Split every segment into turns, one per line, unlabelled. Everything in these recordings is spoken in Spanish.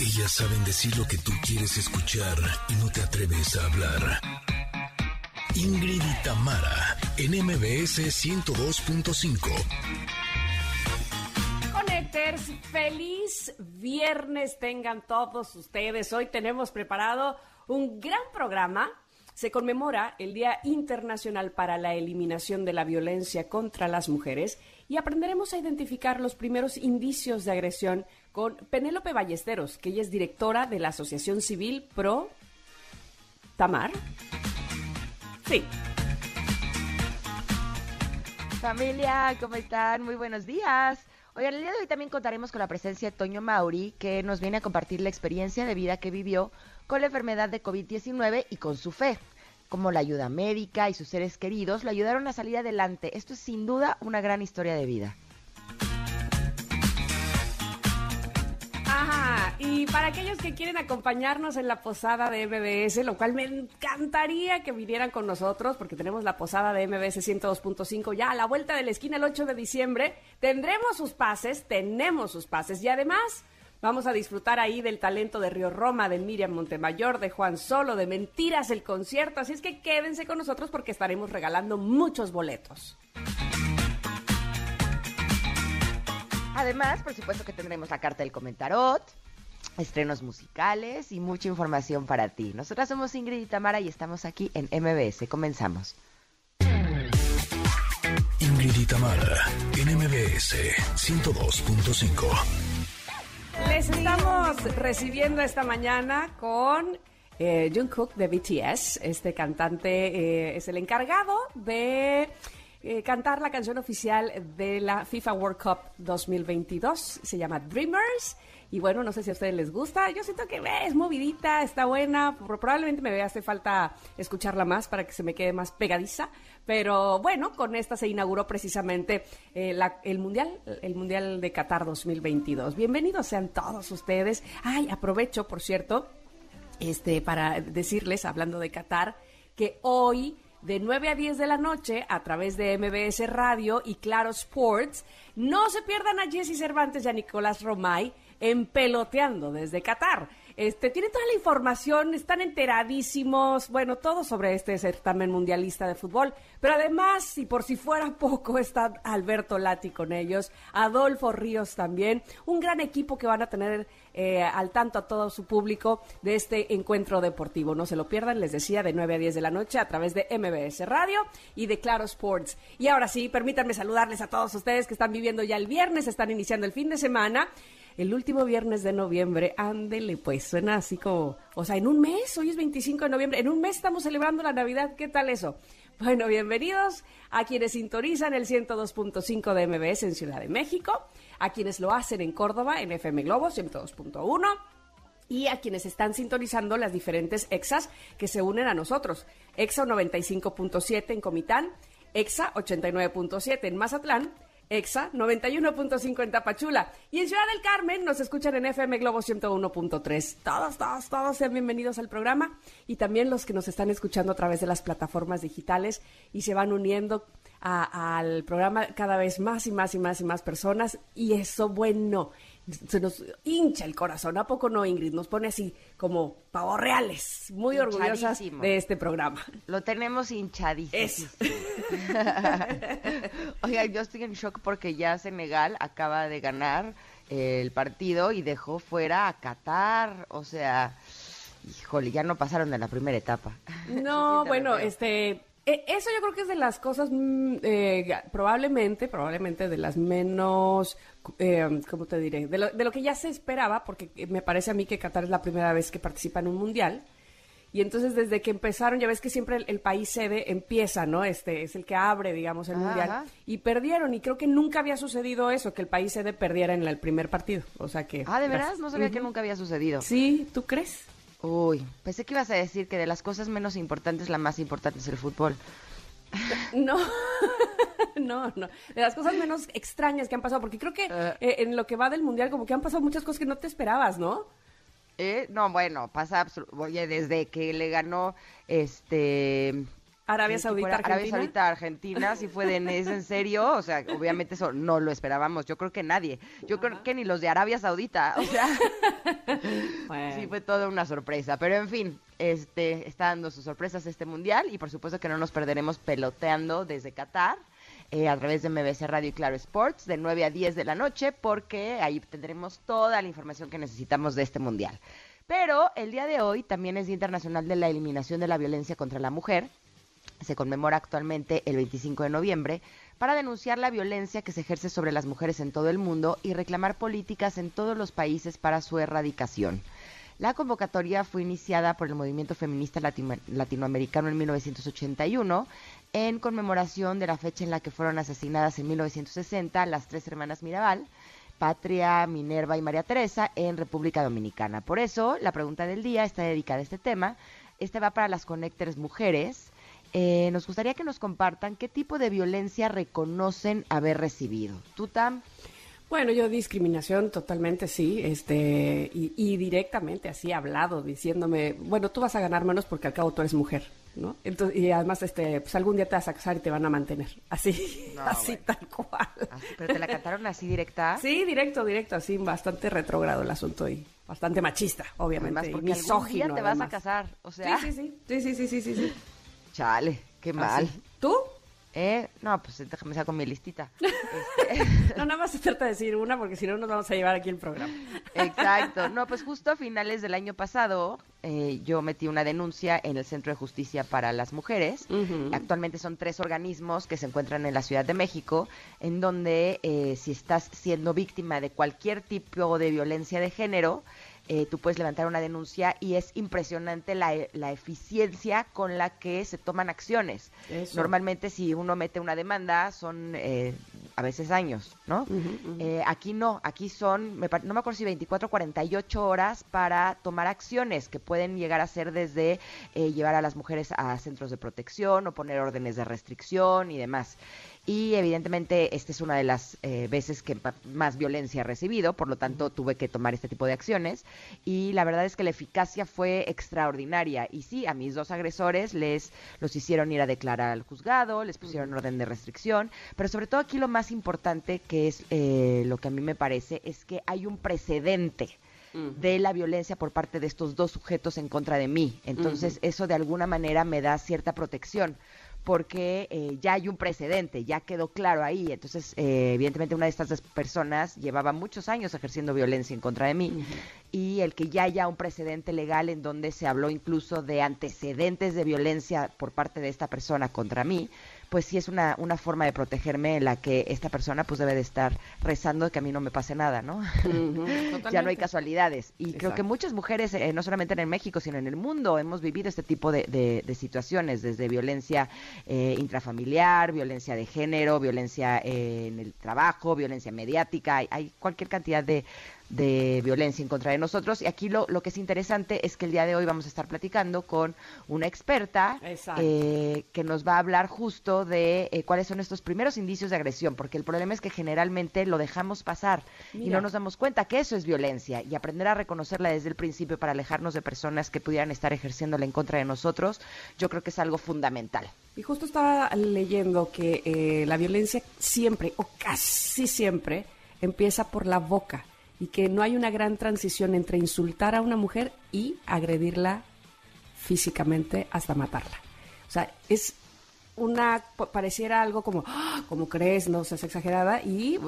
Ellas saben decir lo que tú quieres escuchar y no te atreves a hablar. Ingrid y Tamara, en MBS 102.5.
Connectors, feliz viernes tengan todos ustedes. Hoy tenemos preparado un gran programa. Se conmemora el Día Internacional para la Eliminación de la Violencia contra las Mujeres y aprenderemos a identificar los primeros indicios de agresión con Penélope Ballesteros, que ella es directora de la Asociación Civil Pro Tamar. Sí.
Familia, ¿cómo están? Muy buenos días. Oigan, el día de hoy también contaremos con la presencia de Toño Mauri, que nos viene a compartir la experiencia de vida que vivió con la enfermedad de COVID-19 y con su fe. Cómo la ayuda médica y sus seres queridos lo ayudaron a salir adelante. Esto es sin duda una gran historia de vida.
Y para aquellos que quieren acompañarnos en la posada de MBS, lo cual me encantaría que vinieran con nosotros, porque tenemos la posada de MBS 102.5 ya a la vuelta de la esquina el 8 de diciembre, tendremos sus pases, tenemos sus pases, y además vamos a disfrutar ahí del talento de Río Roma, de Miriam Montemayor, de Juan Solo, de Mentiras, el concierto, así es que quédense con nosotros porque estaremos regalando muchos boletos.
Además, por supuesto que tendremos la carta del comentarot, estrenos musicales y mucha información para ti. Nosotras somos Ingrid y Tamara y estamos aquí en MBS. Comenzamos.
Ingrid y Tamara, en MBS 102.5.
Les estamos recibiendo esta mañana con eh, Jungkook de BTS. Este cantante eh, es el encargado de eh, cantar la canción oficial de la FIFA World Cup 2022. Se llama Dreamers. Y bueno, no sé si a ustedes les gusta. Yo siento que eh, es movidita, está buena. Probablemente me hace falta escucharla más para que se me quede más pegadiza. Pero bueno, con esta se inauguró precisamente eh, el Mundial, el Mundial de Qatar 2022. Bienvenidos sean todos ustedes. Ay, aprovecho, por cierto, este, para decirles, hablando de Qatar, que hoy de 9 a 10 de la noche a través de MBS Radio y Claro Sports, no se pierdan a Jesse Cervantes y a Nicolás Romay en Peloteando desde Qatar. Este, tienen toda la información, están enteradísimos, bueno, todo sobre este certamen mundialista de fútbol. Pero además, y por si fuera poco, está Alberto Lati con ellos, Adolfo Ríos también, un gran equipo que van a tener eh, al tanto a todo su público de este encuentro deportivo. No se lo pierdan, les decía, de 9 a 10 de la noche a través de MBS Radio y de Claro Sports. Y ahora sí, permítanme saludarles a todos ustedes que están viviendo ya el viernes, están iniciando el fin de semana. El último viernes de noviembre, ándele, pues suena así como, o sea, en un mes, hoy es 25 de noviembre, en un mes estamos celebrando la Navidad, ¿qué tal eso? Bueno, bienvenidos a quienes sintonizan el 102.5 de MBS en Ciudad de México, a quienes lo hacen en Córdoba en FM Globo 102.1 y a quienes están sintonizando las diferentes EXAs que se unen a nosotros. EXA 95.7 en Comitán, EXA 89.7 en Mazatlán, EXA 91.5 en Tapachula y en Ciudad del Carmen nos escuchan en FM Globo 101.3. Todos, todos, todos sean bienvenidos al programa. Y también los que nos están escuchando a través de las plataformas digitales y se van uniendo a- al programa cada vez más y más y más y más personas. Y eso bueno se nos hincha el corazón a poco no Ingrid nos pone así como pavos reales muy orgullosas de este programa
Lo tenemos hinchadísimo.
Eso.
Oiga, yo estoy en shock porque ya Senegal acaba de ganar el partido y dejó fuera a Qatar. O sea, híjole, ya no pasaron de la primera etapa.
No, bueno, este, eso yo creo que es de las cosas, mm, eh, probablemente, probablemente de las menos, eh, ¿cómo te diré? De lo, de lo que ya se esperaba, porque me parece a mí que Qatar es la primera vez que participa en un mundial. Y entonces desde que empezaron, ya ves que siempre el, el país sede empieza, ¿no? Este es el que abre, digamos, el
Ajá,
mundial. Y perdieron, y creo que nunca había sucedido eso, que el país sede perdiera en la- el primer partido. O sea que.
Ah, ¿de veras? No sabía que nunca había sucedido.
Sí, ¿tú crees?
Uy, pensé que ibas a decir que de las cosas menos importantes, la más importante es el fútbol.
No, no, no. De las cosas menos extrañas que han pasado, porque creo que
Eh.
eh, en lo que va del mundial, como que han pasado muchas cosas que no te esperabas, ¿no?
¿Eh? No, bueno, pasa absolu- Oye, desde que le ganó este
Arabia Saudita, Argentina.
Arabia Saudita, Argentina, si fue de ¿es en serio? O sea, obviamente eso no lo esperábamos. Yo creo que nadie. Yo creo que ni los de Arabia Saudita. O sea, sí fue toda una sorpresa. Pero en fin, este está dando sus sorpresas este mundial y por supuesto que no nos perderemos peloteando desde Qatar. Eh, a través de MBC Radio y Claro Sports de 9 a 10 de la noche porque ahí tendremos toda la información que necesitamos de este mundial. Pero el día de hoy también es Día Internacional de la Eliminación de la Violencia contra la Mujer. Se conmemora actualmente el 25 de noviembre para denunciar la violencia que se ejerce sobre las mujeres en todo el mundo y reclamar políticas en todos los países para su erradicación. La convocatoria fue iniciada por el movimiento feminista latinoamericano en 1981 en conmemoración de la fecha en la que fueron asesinadas en 1960 las tres hermanas Mirabal, Patria, Minerva y María Teresa en República Dominicana. Por eso, la pregunta del día está dedicada a este tema. Este va para las conectores mujeres. Eh, nos gustaría que nos compartan qué tipo de violencia reconocen haber recibido. ¿Tú, Tam?
Bueno, yo discriminación totalmente sí, este, y, directamente así hablado, diciéndome, bueno, tú vas a ganar menos porque al cabo tú eres mujer, ¿no? Entonces, y además, este, pues algún día te vas a casar y te van a mantener, así, así tal cual.
¿Pero te la cantaron así directa?
Sí, directo, directo, así, bastante retrógrado el asunto y bastante machista, obviamente, además, porque misógino.
Algún día te vas a casar, o sea.
Sí, sí, sí, sí, sí, sí, sí, sí.
Chale, qué mal.
¿Tú?
Eh, no, pues déjame sacar mi listita.
Este, no, nada más se trata de decir una porque si no nos vamos a llevar aquí el programa.
Exacto. No, pues justo a finales del año pasado eh, yo metí una denuncia en el Centro de Justicia para las Mujeres. Actualmente son tres organismos que se encuentran en la Ciudad de México, en donde eh, si estás siendo víctima de cualquier tipo de violencia de género, eh, tú puedes levantar una denuncia y es impresionante la, la eficiencia con la que se toman acciones. Normalmente si uno mete una demanda son eh, a veces años, ¿no? Eh, aquí no, aquí son, no me acuerdo si 24 o 48 horas para tomar acciones que pueden llegar a ser desde llevar a las mujeres a centros de protección o poner órdenes de restricción y demás y evidentemente esta es una de las eh, veces que más violencia he recibido, por lo tanto tuve que tomar este tipo de acciones y la verdad es que la eficacia fue extraordinaria y sí, a mis dos agresores les los hicieron ir a declarar al juzgado, les pusieron orden de restricción, pero sobre todo aquí lo más importante que es eh, lo que a mí me parece es que hay un precedente de la violencia por parte de estos dos sujetos en contra de mí. Entonces, eso de alguna manera me da cierta protección porque eh, ya hay un precedente, ya quedó claro ahí. Entonces, eh, evidentemente, una de estas personas llevaba muchos años ejerciendo violencia en contra de mí y el que ya haya un precedente legal en donde se habló incluso de antecedentes de violencia por parte de esta persona contra mí, pues sí es una, una forma de protegerme en la que esta persona pues debe de estar rezando que a mí no me pase nada, ¿no? ya no hay casualidades. Y creo que muchas mujeres, eh, no solamente en México, sino en el mundo, hemos vivido este tipo de, de, situaciones, desde violencia eh, intrafamiliar, violencia de género, violencia eh, en el trabajo, violencia mediática, hay cualquier cantidad de de violencia en contra de nosotros. Y aquí lo, lo, que es interesante es que el día de hoy vamos a estar platicando con una experta eh, que nos va a hablar justo de eh, cuáles son estos primeros indicios de agresión, porque el problema es que generalmente lo dejamos pasar y no nos damos cuenta que eso es violencia y aprender a reconocerla desde el principio para alejarnos de personas que pudieran estar ejerciéndola en contra de nosotros, yo creo que es algo fundamental.
Y justo estaba leyendo que eh, la violencia siempre o casi siempre empieza por la boca y que no hay una gran transición entre insultar a una mujer y agredirla físicamente hasta matarla. O sea, es una pareciera algo como ¡Ah! como crees no seas exagerada y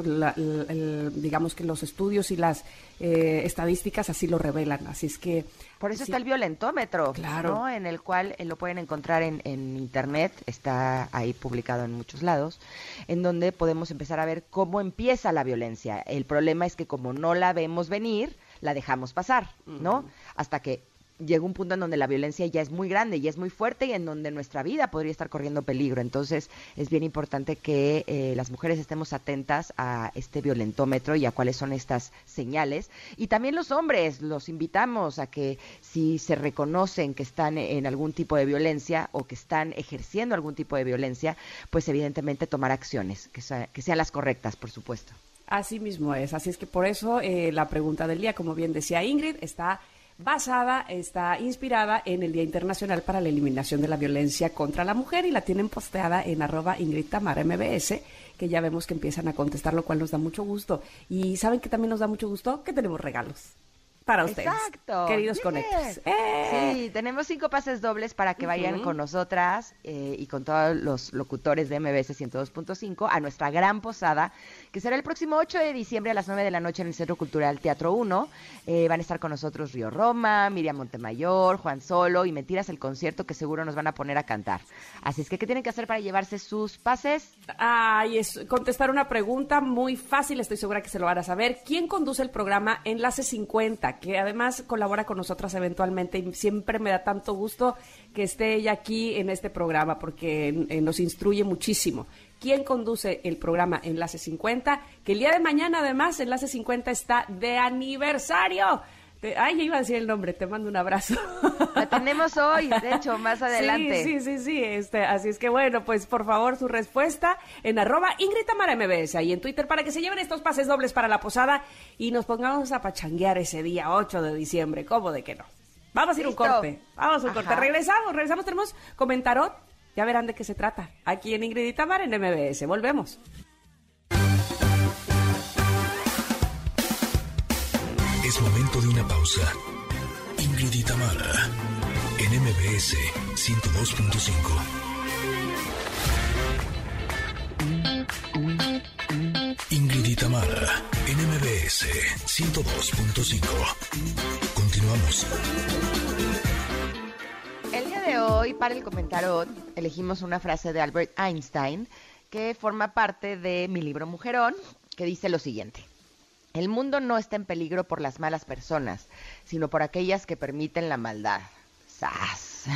digamos que los estudios y las eh, estadísticas así lo revelan. Así es que
por eso está el violentómetro claro. en el cual eh, lo pueden encontrar en, en, internet está ahí publicado en muchos lados en donde podemos empezar a ver cómo empieza la violencia. El problema es que como no la vemos venir la dejamos pasar no hasta que llega un punto en donde la violencia ya es muy grande y es muy fuerte y en donde nuestra vida podría estar corriendo peligro. Entonces es bien importante que eh, las mujeres estemos atentas a este violentómetro y a cuáles son estas señales. Y también los hombres, los invitamos a que si se reconocen que están en algún tipo de violencia o que están ejerciendo algún tipo de violencia, pues evidentemente tomar acciones, que, que sean las correctas, por supuesto.
Así mismo es. Así es que por eso eh, la pregunta del día, como bien decía Ingrid, está basada, está inspirada en el Día Internacional para la Eliminación de la Violencia contra la Mujer y la tienen posteada en arroba Ingrid Tamara MBS, que ya vemos que empiezan a contestar, lo cual nos da mucho gusto. Y ¿saben que también nos da mucho gusto? Que tenemos regalos para ustedes.
Exacto.
Queridos conectos. ¡Eh!
Sí, tenemos cinco pases dobles para que vayan con nosotras eh, y con todos los locutores de MBS 102.5 a nuestra gran posada, que será el próximo 8 de diciembre a las 9 de la noche en el Centro Cultural Teatro 1. Eh, van a estar con nosotros Río Roma, Miriam Montemayor, Juan Solo y Mentiras el concierto que seguro nos van a poner a cantar. Así es que, ¿qué tienen que hacer para llevarse sus pases?
Ay, es contestar una pregunta muy fácil, estoy segura que se lo van a saber. ¿Quién conduce el programa Enlace 50? Que además colabora con nosotras eventualmente y siempre me da tanto gusto que esté ella aquí en este programa porque nos instruye muchísimo. ¿Quién conduce el programa Enlace 50? Que el día de mañana además Enlace 50 está de aniversario. Te- ay, ya iba a decir el nombre, te mando un abrazo.
La tenemos hoy, de hecho, más adelante.
Sí, sí, sí, sí. Este, así es que bueno, pues por favor su respuesta en arroba Ingrid Tamara MBS ahí en Twitter para que se lleven estos pases dobles para la posada y nos pongamos a pachanguear ese día 8 de diciembre. ¿Cómo de que no? Vamos a ir a un
Listo.
corte. Vamos a un corte.
Ajá.
Regresamos, regresamos. Tenemos comentarot. Ya verán de qué se trata. Aquí en Ingrid y en MBS. Volvemos.
Es momento de una pausa. Ingrid y en MBS 102.5. Ingrid en MBS 102.5. Continuamos.
Hoy, para el comentarot, elegimos una frase de Albert Einstein que forma parte de mi libro Mujerón, que dice lo siguiente. El mundo no está en peligro por las malas personas, sino por aquellas que permiten la maldad. ¡Sas!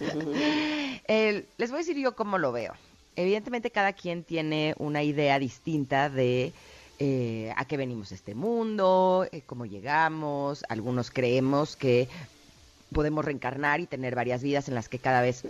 Les voy a decir yo cómo lo veo. Evidentemente cada quien tiene una idea distinta de eh, a qué venimos a este mundo, eh, cómo llegamos. Algunos creemos que podemos reencarnar y tener varias vidas en las que cada vez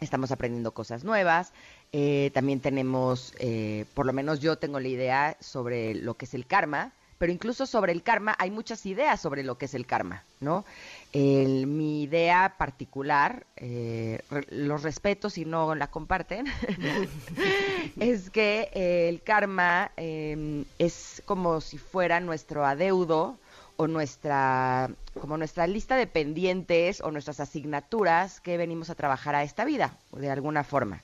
estamos aprendiendo cosas nuevas. Eh, también tenemos, eh, por lo menos yo tengo la idea sobre lo que es el karma, pero incluso sobre el karma hay muchas ideas sobre lo que es el karma, ¿no? Mi idea particular, eh, re- los respeto si no la comparten, es que eh, el karma eh, es como si fuera nuestro adeudo o nuestra como nuestra lista de pendientes o nuestras asignaturas que venimos a trabajar a esta vida de alguna forma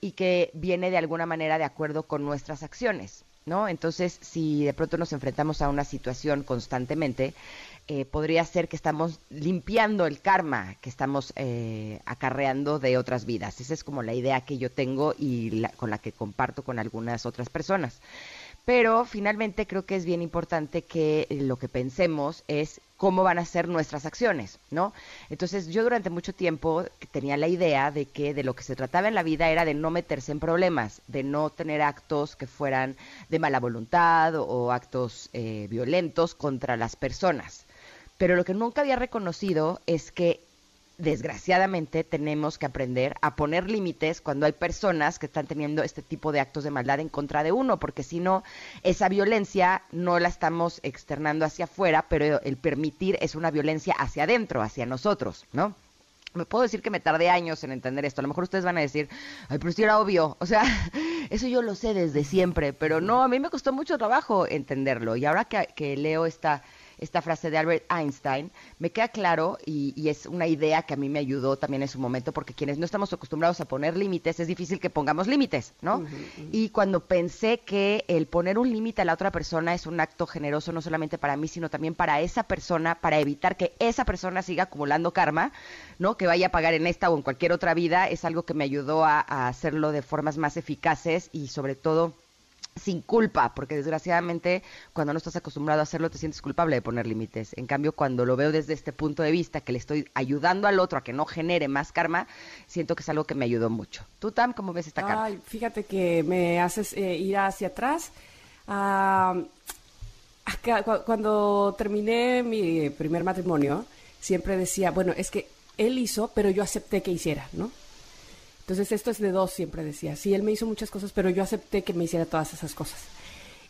y que viene de alguna manera de acuerdo con nuestras acciones, ¿no? Entonces, si de pronto nos enfrentamos a una situación constantemente, eh, podría ser que estamos limpiando el karma que estamos eh, acarreando de otras vidas. Esa es como la idea que yo tengo y la- con la que comparto con algunas otras personas. Pero finalmente creo que es bien importante que eh, lo que pensemos es cómo van a ser nuestras acciones, ¿no? Entonces yo durante mucho tiempo tenía la idea de que de lo que se trataba en la vida era de no meterse en problemas, de no tener actos que fueran de mala voluntad o, actos eh, violentos contra las personas. Pero lo que nunca había reconocido es que desgraciadamente tenemos que aprender a poner límites cuando hay personas que están teniendo este tipo de actos de maldad en contra de uno, porque si no, esa violencia no la estamos externando hacia afuera, pero el permitir es una violencia hacia adentro, hacia nosotros, ¿no? Me puedo decir que me tardé años en entender esto. A lo mejor ustedes van a decir, ay, pero sí era obvio. O sea, eso yo lo sé desde siempre, pero no, a mí me costó mucho trabajo entenderlo. Y ahora que, que leo esta, esta frase de Albert Einstein, me queda claro y, y es una idea que a mí me ayudó también en su momento, porque quienes no estamos acostumbrados a poner límites, es difícil que pongamos límites, ¿no? Y cuando pensé que el poner un límite a la otra persona es un acto generoso no solamente para mí, sino también para esa persona, para evitar que esa persona siga acumulando karma, ¿no? Que vaya a pagar en esta o en cualquier otra vida, es algo que me ayudó a, a hacerlo de formas más eficaces y sobre todo sin culpa, porque desgraciadamente cuando no estás acostumbrado a hacerlo te sientes culpable de poner límites. En cambio, cuando lo veo desde este punto de vista, que le estoy ayudando al otro a que no genere más karma, siento que es algo que me ayudó mucho. ¿Tú, Tam, cómo ves esta carta?
Ay, fíjate que me haces eh, ir hacia atrás. Ah, cuando terminé mi primer matrimonio, siempre decía, bueno, es que él hizo, pero yo acepté que hiciera, ¿no? Entonces esto es de dos, siempre decía. Sí, él me hizo muchas cosas, pero yo acepté que me hiciera todas esas cosas.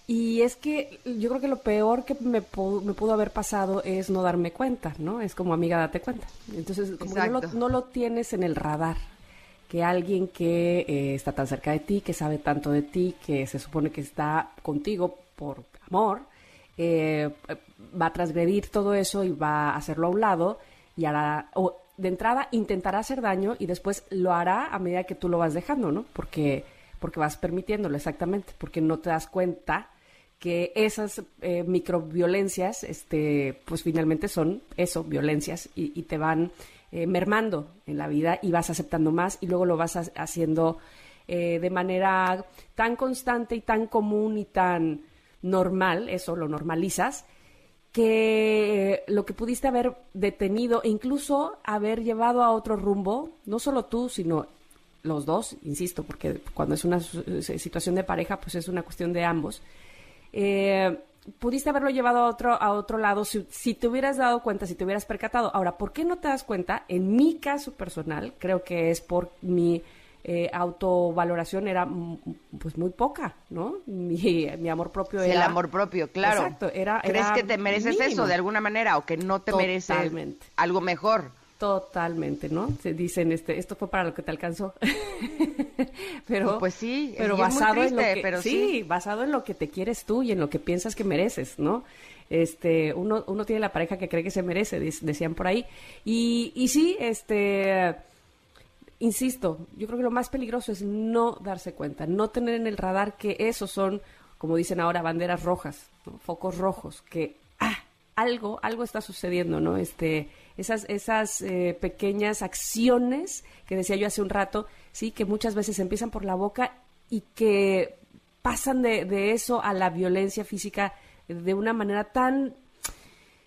Y es que yo creo que lo peor que me, pudo, me pudo haber pasado es no darme cuenta, ¿no? Es como amiga, date cuenta. Entonces, como no lo, no lo, tienes en el radar, que alguien que eh, está tan cerca de ti, que sabe tanto de ti, que se supone que está contigo por amor, eh, va a transgredir todo eso y va a hacerlo a un lado y hará, o de entrada intentará hacer daño y después lo hará a medida que tú lo vas dejando, ¿no? Porque, porque vas permitiéndolo exactamente, porque no te das cuenta que esas eh, microviolencias, este, pues finalmente son eso, violencias, y, te van eh, mermando en la vida y vas aceptando más y luego lo vas haciendo eh, de manera tan constante y tan común y tan normal, eso lo normalizas, que lo que pudiste haber detenido e incluso haber llevado a otro rumbo, no solo tú, sino los dos, insisto, porque cuando es una situación de pareja, pues es una cuestión de ambos eh, pudiste haberlo llevado a otro, a otro lado si, te hubieras dado cuenta, si te hubieras percatado. Ahora, ¿por qué no te das cuenta? En mi caso personal, creo que es por mi eh, autovaloración era pues muy poca, ¿no? Mi, amor propio era...
El amor propio, claro.
Exacto, era...
¿Crees que te mereces eso de alguna manera o que no te mereces algo mejor?
Totalmente, ¿no? Se dicen, este, esto fue para lo que te alcanzó. pero,
pues sí,
pero basado en lo que, pero sí, basado en lo que te quieres tú y en lo que piensas que mereces, ¿no? Este, uno, uno tiene la pareja que cree que se merece, decían por ahí. Y, y sí, este, insisto, yo creo que lo más peligroso es no darse cuenta, no tener en el radar que esos son, como dicen ahora, banderas rojas, focos rojos, que ah, algo, algo está sucediendo, ¿no? Este, esas, esas eh, pequeñas acciones que decía yo hace un rato, sí, que muchas veces empiezan por la boca y que pasan de, de eso a la violencia física de una manera tan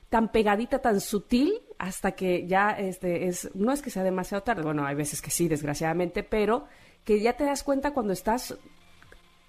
tan pegadita, tan sutil, hasta que ya este es, no es que sea demasiado tarde, bueno, hay veces que sí, desgraciadamente, pero que ya te das cuenta cuando estás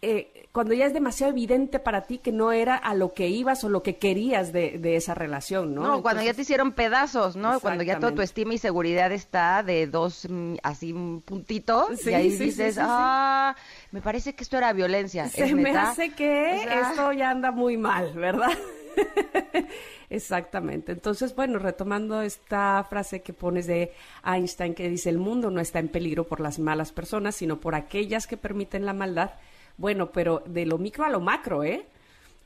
eh, cuando ya es demasiado evidente para ti que no era a lo que ibas o lo que querías de, esa relación, ¿no?
No, cuando ya te hicieron pedazos, ¿no? Cuando ya toda tu estima y seguridad está de dos, mm, así, puntitos, y ahí dices, ah, me parece que esto era violencia.
Se me hace que esto ya anda muy mal, ¿verdad? Exactamente. Entonces, bueno, retomando esta frase que pones de Einstein que dice, el mundo no está en peligro por las malas personas, sino por aquellas que permiten la maldad bueno, pero de lo micro a lo macro, ¿eh?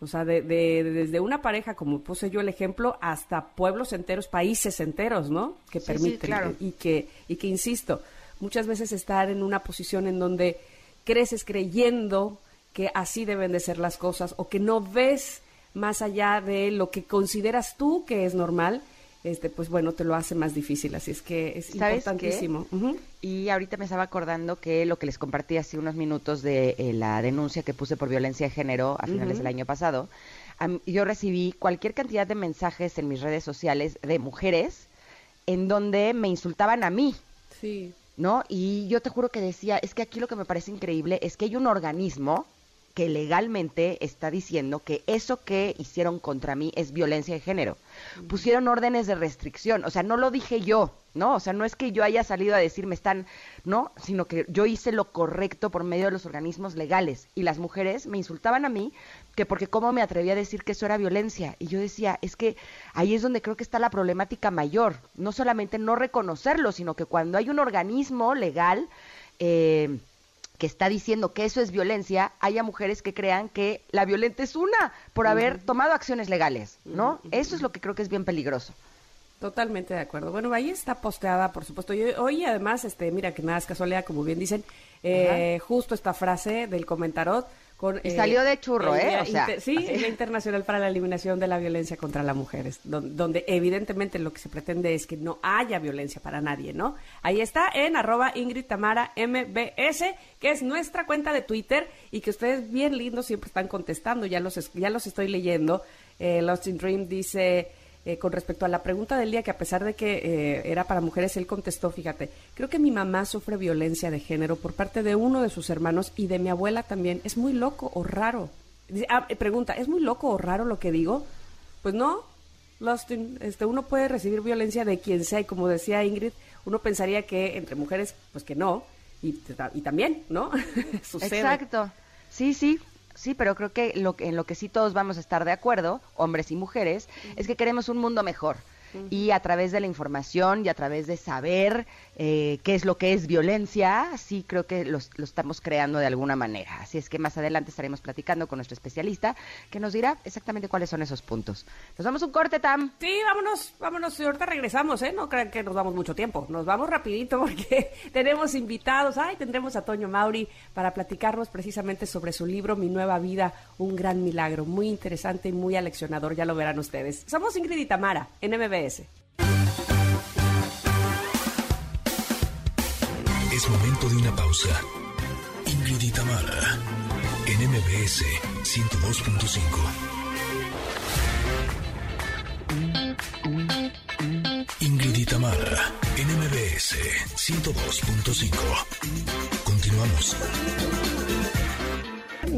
O sea, de, desde una pareja, como puse yo el ejemplo, hasta pueblos enteros, países enteros, ¿no? Que permiten.
claro.
y, que, y que, insisto, muchas veces estar en una posición en donde creces creyendo que así deben de ser las cosas o que no ves más allá de lo que consideras tú que es normal este, pues bueno, te lo hace más difícil. Así es que es importantísimo.
Y ahorita me estaba acordando que lo que les compartí hace unos minutos de eh, la denuncia que puse por violencia de género a finales del año pasado, yo recibí cualquier cantidad de mensajes en mis redes sociales de mujeres en donde me insultaban a mí.
Sí.
¿No? Y yo te juro que decía, es que aquí lo que me parece increíble es que hay un organismo que legalmente está diciendo que eso que hicieron contra mí es violencia de género. Pusieron órdenes de restricción, o sea, no lo dije yo, ¿no? O sea, no es que yo haya salido a decir me están, ¿no? Sino que yo hice lo correcto por medio de los organismos legales y las mujeres me insultaban a mí que porque cómo me atreví a decir que eso era violencia y yo decía, es que ahí es donde creo que está la problemática mayor, no solamente no reconocerlo, sino que cuando hay un organismo legal eh, que está diciendo que eso es violencia, haya mujeres que crean que la violenta es una por haber tomado acciones legales, ¿no? Eso es lo que creo que es bien peligroso.
Totalmente de acuerdo. Bueno, ahí está posteada, por supuesto. Y hoy además, este, mira que nada es casualidad, como bien dicen, eh, justo esta frase del comentarot
y salió de churro, ¿eh?
sí, el Día Internacional para la Eliminación de la Violencia contra las Mujeres, donde, evidentemente lo que se pretende es que no haya violencia para nadie, ¿no? Ahí está en arroba Ingrid Tamara MBS, que es nuestra cuenta de Twitter y que ustedes bien lindos siempre están contestando, ya los, ya los estoy leyendo. Eh, Lost in Dream dice... Eh, con respecto a la pregunta del día, que a pesar de que eh, era para mujeres, él contestó, fíjate, creo que mi mamá sufre violencia de género por parte de uno de sus hermanos y de mi abuela también. ¿Es muy loco o raro? Ah, eh, pregunta, ¿es muy loco o raro lo que digo? Pues no, este, uno puede recibir violencia de quien sea y como decía Ingrid, uno pensaría que entre mujeres, pues que no, y, y también, ¿no?
Exacto. Sí, sí, sí, pero creo que, lo, en lo que sí todos vamos a estar de acuerdo, hombres y mujeres, es que queremos un mundo mejor y a través de la información y a través de saber eh, qué es lo que es violencia, sí creo que lo estamos creando de alguna manera. Así es que más adelante estaremos platicando con nuestro especialista que nos dirá exactamente cuáles son esos puntos. Nos vamos un corte, Tam.
Sí, vámonos, vámonos. Y ahorita regresamos, ¿eh? No crean que nos vamos mucho tiempo. Nos vamos rapidito porque tenemos invitados. Ay, tendremos a Toño Mauri para platicarnos precisamente sobre su libro Mi Nueva Vida, un gran milagro. Muy interesante y muy aleccionador, ya lo verán ustedes. Somos Ingrid y Tamara, en
Es momento de una pausa. Ingrid y Tamara, en MBS 102.5. Ingrid y Tamara, en MBS 102.5. Continuamos.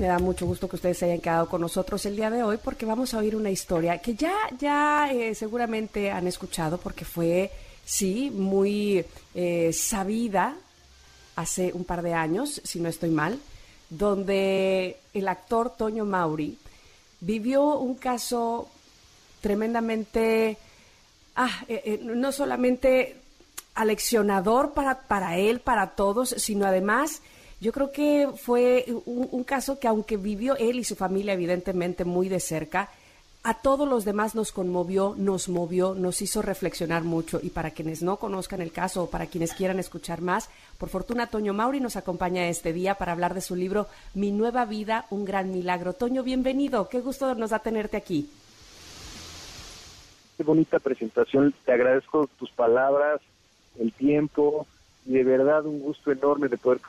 Me da mucho gusto que ustedes hayan quedado con nosotros el día de hoy porque vamos a oír una historia que ya, ya eh, seguramente han escuchado porque fue, sí, muy eh, sabida hace un par de años, si no estoy mal, donde el actor Toño Mauri vivió un caso tremendamente, ah, eh, no solamente aleccionador para, para él, para todos, sino además yo creo que fue un, caso que aunque vivió él y su familia evidentemente muy de cerca, a todos los demás nos conmovió, nos movió, nos hizo reflexionar mucho. Y para quienes no conozcan el caso o para quienes quieran escuchar más, por fortuna Toño Mauri nos acompaña este día para hablar de su libro Mi nueva vida, un gran milagro. Toño, bienvenido. Qué gusto nos da tenerte aquí.
Qué bonita presentación. Te agradezco tus palabras, el tiempo y de verdad un gusto enorme de poder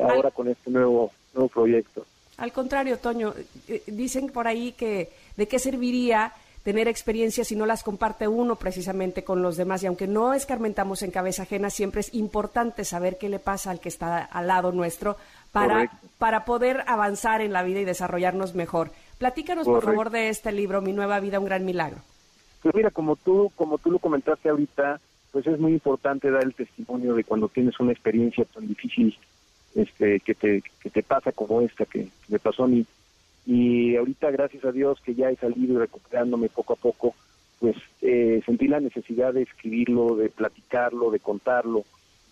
ahora con este nuevo nuevo proyecto.
Al contrario, Toño, eh, dicen por ahí que de qué serviría tener experiencias si no las comparte uno precisamente con los demás. Y aunque no escarmentamos en cabeza ajena, siempre es importante saber qué le pasa al que está al lado nuestro para, para poder avanzar en la vida y desarrollarnos mejor. Platícanos, por favor, de este libro, Mi Nueva Vida, un gran milagro.
Pues mira, como tú, como tú lo comentaste ahorita, pues es muy importante dar el testimonio de cuando tienes una experiencia tan difícil este, que, te, que te pasa como esta que, me pasó a mí. Y ahorita, gracias a Dios, que ya he salido y recuperándome poco a poco, pues eh, sentí la necesidad de escribirlo, de platicarlo, de contarlo.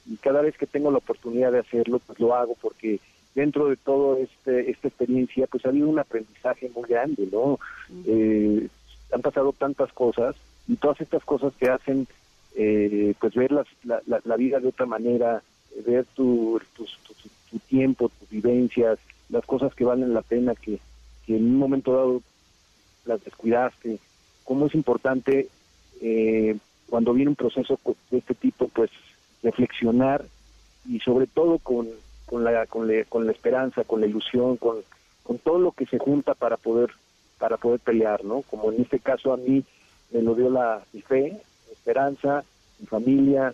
Y cada vez que tengo la oportunidad de hacerlo, pues lo hago porque dentro de todo este, esta experiencia, pues ha habido un aprendizaje muy grande, ¿no? Eh, han pasado tantas cosas y todas estas cosas te hacen eh, pues ver las, la, la, vida de otra manera, ver tu, tu, tiempo, tus vivencias, las cosas que valen la pena, que, en un momento dado las descuidaste, cómo es importante eh, cuando viene un proceso de este tipo, pues reflexionar y sobre todo con, con, la, con, con la esperanza, con la ilusión, con, con todo lo que se junta para poder para poder pelear, ¿no? Como en este caso a mí me lo dio la mi fe, mi esperanza, mi familia,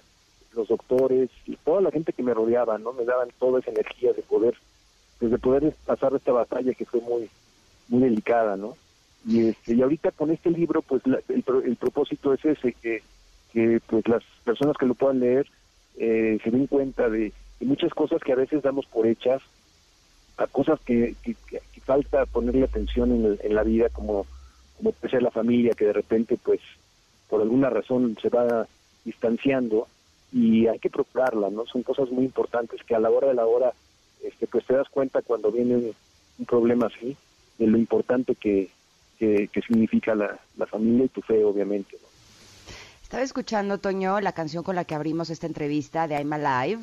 los doctores y toda la gente que me rodeaba, ¿no? Me daban toda esa energía de poder, pues de poder pasar esta batalla que fue muy, muy delicada, ¿no? Y, este, y ahorita con este libro, pues el, el, propósito es ese, que, que pues las personas que lo puedan leer eh, se den cuenta de, muchas cosas que a veces damos por hechas, a cosas que, que, falta ponerle atención en, en, la vida, como, como puede ser la familia, que de repente, pues, por alguna razón se va distanciando y hay que procurarla, ¿no? Son cosas muy importantes que a la hora de la hora, este, pues te das cuenta cuando viene un, problema así, de lo importante que, que, significa la, la, familia y tu fe, obviamente, ¿no?
Estaba escuchando, Toño, la canción con la que abrimos esta entrevista de I'm Alive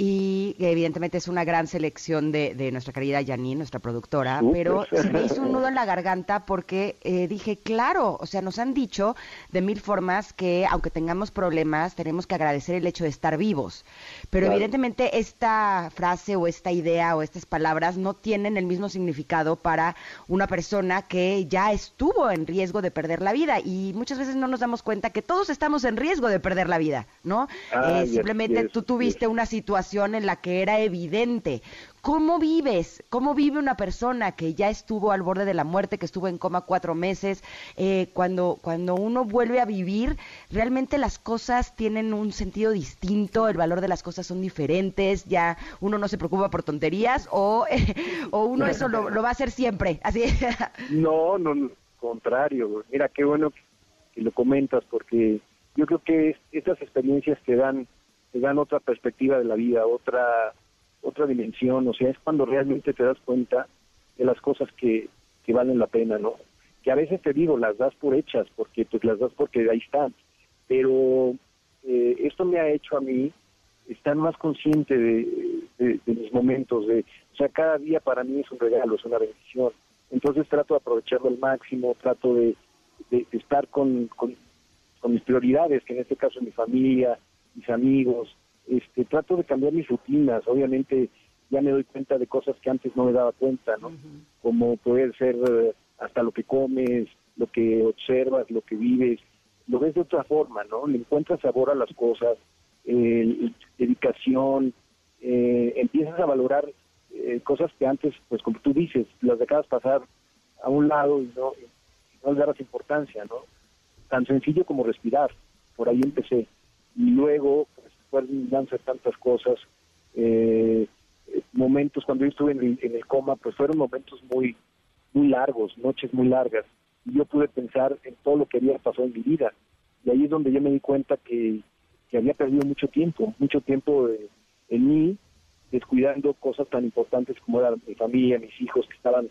y evidentemente es una gran selección de, de nuestra querida Janine, nuestra productora, pero se me hizo un nudo en la garganta porque eh, dije, claro, o sea, nos han dicho de mil formas que aunque tengamos problemas, tenemos que agradecer el hecho de estar vivos, pero evidentemente esta frase o esta idea o estas palabras no tienen el mismo significado para una persona que ya estuvo en riesgo de perder la vida. Y muchas veces no nos damos cuenta que todos estamos en riesgo de perder la vida, ¿no? Eh, simplemente tú tuviste una situación en la que era evidente. ¿Cómo vives? ¿Cómo vive una persona que ya estuvo al borde de la muerte, que estuvo en coma cuatro meses? Eh, cuando, cuando uno vuelve a vivir, realmente las cosas tienen un sentido distinto, el valor de las cosas son diferentes, ya uno no se preocupa por tonterías o, o uno eso lo, va a hacer siempre. Así.
no, no, contrario. Mira, qué bueno que lo comentas porque yo creo que estas experiencias te dan, te dan otra perspectiva de la vida, otra otra dimensión, o sea, es cuando realmente te das cuenta de las cosas que, que valen la pena, ¿no? Que a veces te digo, las das por hechas, porque pues las das porque ahí están, pero eh, esto me ha hecho a mí estar más consciente de, de, mis momentos, de, o sea, cada día para mí es un regalo, es una bendición, entonces trato de aprovecharlo al máximo, trato de, de estar con, con, con mis prioridades, que en este caso es mi familia, mis amigos, este, trato de cambiar mis rutinas, obviamente ya me doy cuenta de cosas que antes no me daba cuenta, ¿no? Como poder ser eh, hasta lo que comes, lo que observas, lo que vives, lo ves de otra forma, ¿no? Le encuentras sabor a las cosas, dedicación, eh, empiezas a valorar eh, cosas que antes, pues como tú dices, las dejabas pasar a un lado y no, y no le dabas importancia, ¿no? Tan sencillo como respirar, por ahí empecé. Y luego, fueron danza tantas cosas. Eh, momentos cuando yo estuve en el, coma, pues fueron momentos muy, muy largos, noches muy largas. Y yo pude pensar en todo lo que había pasado en mi vida. Y ahí es donde yo me di cuenta que, que había perdido mucho tiempo, mucho tiempo en mí, descuidando cosas tan importantes como era mi familia, mis hijos que estaban,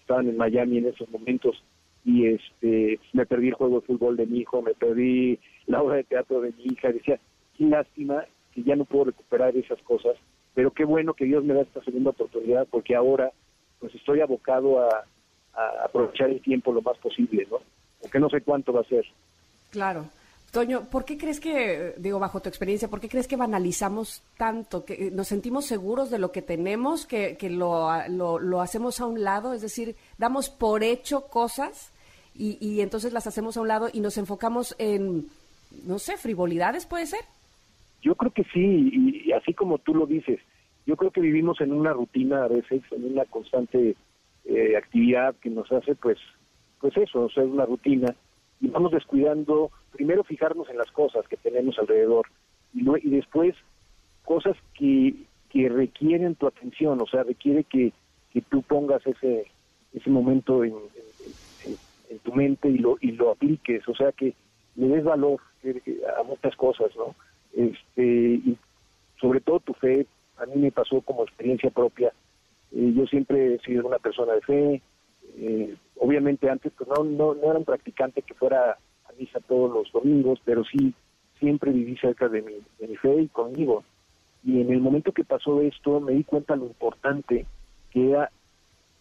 estaban en Miami en esos momentos. Y este me perdí el juego de fútbol de mi hijo, me perdí la obra de teatro de mi hija. Decía, qué lástima que ya no puedo recuperar esas cosas, pero qué bueno que Dios me da esta segunda oportunidad porque ahora pues estoy abocado a, aprovechar el tiempo lo más posible, ¿no? Porque no sé cuánto va a ser.
Claro. Toño, ¿por qué crees que, digo, bajo tu experiencia, por qué crees que banalizamos tanto, que nos sentimos seguros de lo que tenemos, que, que lo, lo, hacemos a un lado? Es decir, damos por hecho cosas y, y entonces las hacemos a un lado y nos enfocamos en, no sé, frivolidades, ¿puede ser?
Yo creo que sí, y, así como tú lo dices, yo creo que vivimos en una rutina a veces, en una constante eh, actividad que nos hace, pues, pues eso, o sea, una rutina, y vamos descuidando, primero fijarnos en las cosas que tenemos alrededor, y, y después cosas que, que requieren tu atención, o sea, requiere que, que tú pongas ese, ese momento en, en, tu mente y lo, y lo apliques, o sea, que le des valor a muchas cosas, ¿no? este, y sobre todo tu fe, a mí me pasó como experiencia propia, eh, yo siempre he sido una persona de fe, eh, obviamente antes pues no, no, no era un practicante que fuera a misa todos los domingos, pero sí siempre viví cerca de mi, de mi fe y conmigo. Y en el momento que pasó esto me di cuenta lo importante que era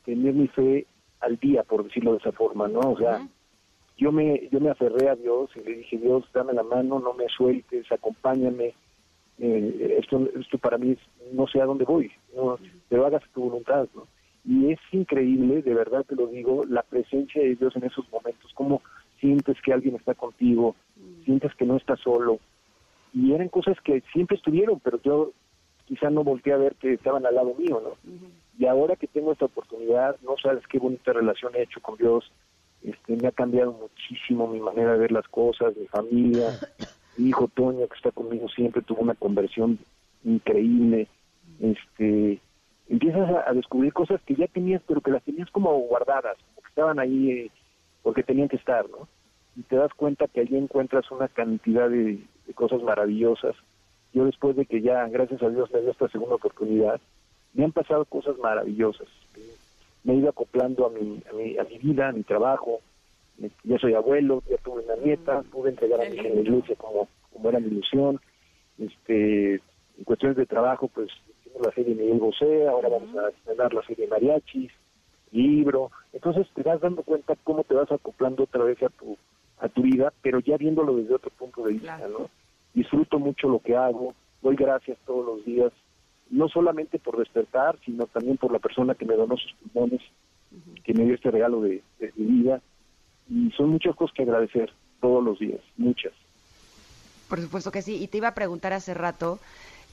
tener mi fe al día, por decirlo de esa forma, ¿no? O sea, yo me yo me aferré a Dios y le dije Dios dame la mano no me sueltes acompáñame. Eh, esto esto para mí no sé a dónde voy no pero hagas tu voluntad no y es increíble de verdad te lo digo la presencia de Dios en esos momentos como sientes que alguien está contigo sientes que no estás solo. Y eran cosas que siempre estuvieron pero yo quizá no volteé a ver que estaban al lado mío no y ahora que tengo esta oportunidad no sabes qué bonita relación he hecho con Dios este, me ha cambiado muchísimo mi manera de ver las cosas, mi familia, mi hijo Toño, que está conmigo siempre, tuvo una conversión increíble, este, empiezas a, descubrir cosas que ya tenías, pero que las tenías como guardadas, como que estaban ahí eh, porque tenían que estar, ¿no? Y te das cuenta que allí encuentras una cantidad de, cosas maravillosas. Yo después de que ya, gracias a Dios, me dio esta segunda oportunidad, me han pasado cosas maravillosas me he ido acoplando a mi, a mi, a mi vida, a mi trabajo. Ya soy abuelo, ya tuve una nieta, pude entregar a mi iglesia como, como era mi ilusión. Este, en cuestiones de trabajo, pues hicimos la serie Miguel Bosé, ahora vamos a estrenar la serie Mariachis, libro. Entonces te vas dando cuenta cómo te vas acoplando otra vez a tu, a tu vida, pero ya viéndolo desde otro punto de vista, ¿no? Disfruto mucho lo que hago, doy gracias todos los días no solamente por despertar, sino también por la persona que me donó sus pulmones, que me dio este regalo de, mi vida. Y son muchas cosas que agradecer todos los días, muchas.
Por supuesto que sí. Y te iba a preguntar hace rato,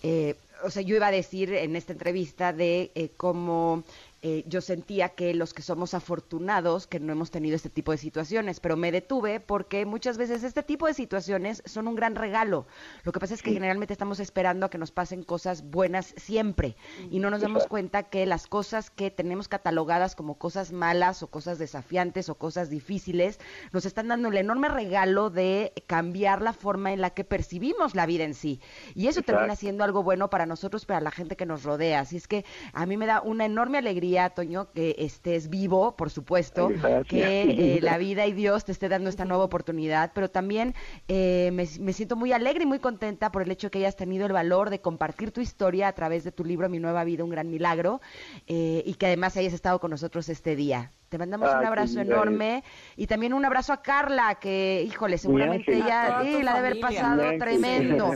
eh, o sea, yo iba a decir en esta entrevista de eh, cómo eh, yo sentía que los que somos afortunados que no hemos tenido este tipo de situaciones, pero me detuve porque muchas veces este tipo de situaciones son un gran regalo. Lo que pasa es que generalmente estamos esperando a que nos pasen cosas buenas siempre y no nos damos cuenta que las cosas que tenemos catalogadas como cosas malas o cosas desafiantes o cosas difíciles nos están dando el enorme regalo de cambiar la forma en la que percibimos la vida en sí. Y eso termina siendo algo bueno para nosotros, para la gente que nos rodea. Así es que a mí me da una enorme alegría Toño, que estés vivo, por supuesto, que eh, la vida y Dios te esté dando esta nueva oportunidad, pero también eh, me, siento muy alegre y muy contenta por el hecho que hayas tenido el valor de compartir tu historia a través de tu libro Mi Nueva Vida, un gran milagro, eh, y que además hayas estado con nosotros este día. Te mandamos un abrazo enorme y también un abrazo a Carla, que, híjole, seguramente ella la debe haber pasado tremendo.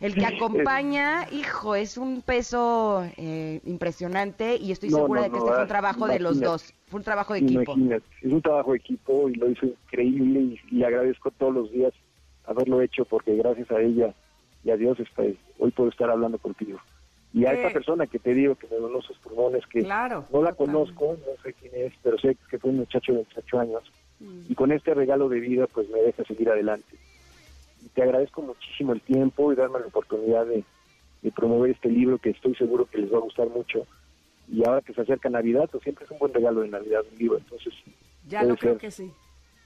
El que acompaña, hijo, es un peso eh, impresionante y estoy segura de que este fue un trabajo de los dos. Fue un trabajo de equipo.
Es un trabajo de equipo y lo hizo increíble y, agradezco todos los días haberlo hecho porque gracias a ella y a Dios este, hoy puedo estar hablando contigo y a esta persona que te digo que me donó sus pulmones, que no la conozco, no sé quién es, pero sé que fue un muchacho de 28 años, mm. y con este regalo de vida pues me deja seguir adelante. Y te agradezco muchísimo el tiempo y darme la oportunidad de, promover este libro que estoy seguro que les va a gustar mucho. Y ahora que se acerca Navidad, pues siempre es un buen regalo de Navidad un libro, entonces...
Ya lo creo que sí.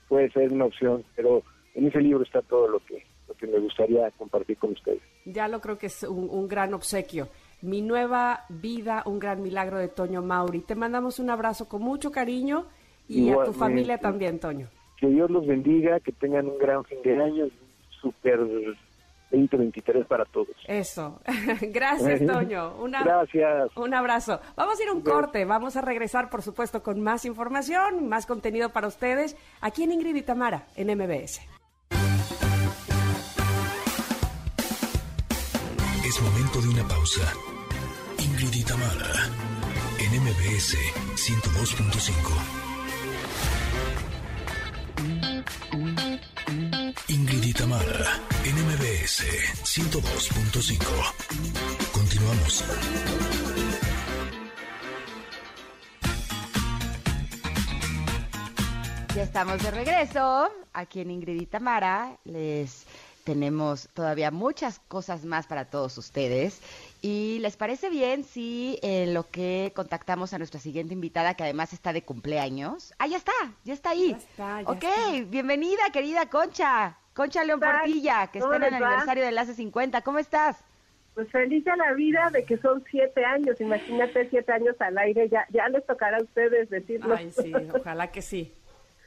Puede ser una opción, pero en ese libro está todo lo que, lo que me gustaría compartir con ustedes.
Ya lo creo que es un gran obsequio. Mi nueva vida, un gran milagro de Toño Mauri. Te mandamos un abrazo con mucho cariño y a tu familia también, Toño.
Que Dios los bendiga, que tengan un gran fin de año, súper 2023 para todos.
Eso. Gracias, Toño.
Gracias.
Un abrazo. Vamos a ir a un corte. Vamos a regresar, por supuesto, con más información, más contenido para ustedes aquí en Ingrid y Tamara, en MBS.
De una pausa. Ingrid y en MBS 102.5. Ingrid y en MBS 102.5. Continuamos.
Ya estamos de regreso aquí en Ingrid y Tamara. Les tenemos todavía muchas cosas más para todos ustedes. ¿Y les parece bien si en lo que contactamos a nuestra siguiente invitada, que además está de cumpleaños? Ah, ya está, ya está ahí. ok, bienvenida, querida Concha. Concha León Portilla, que está en el aniversario de Enlace 50. ¿Cómo estás?
Pues feliz a la vida de que son siete años. Imagínate siete años al aire. Ya, ya les tocará a ustedes decirlo.
Ay, sí, ojalá que sí.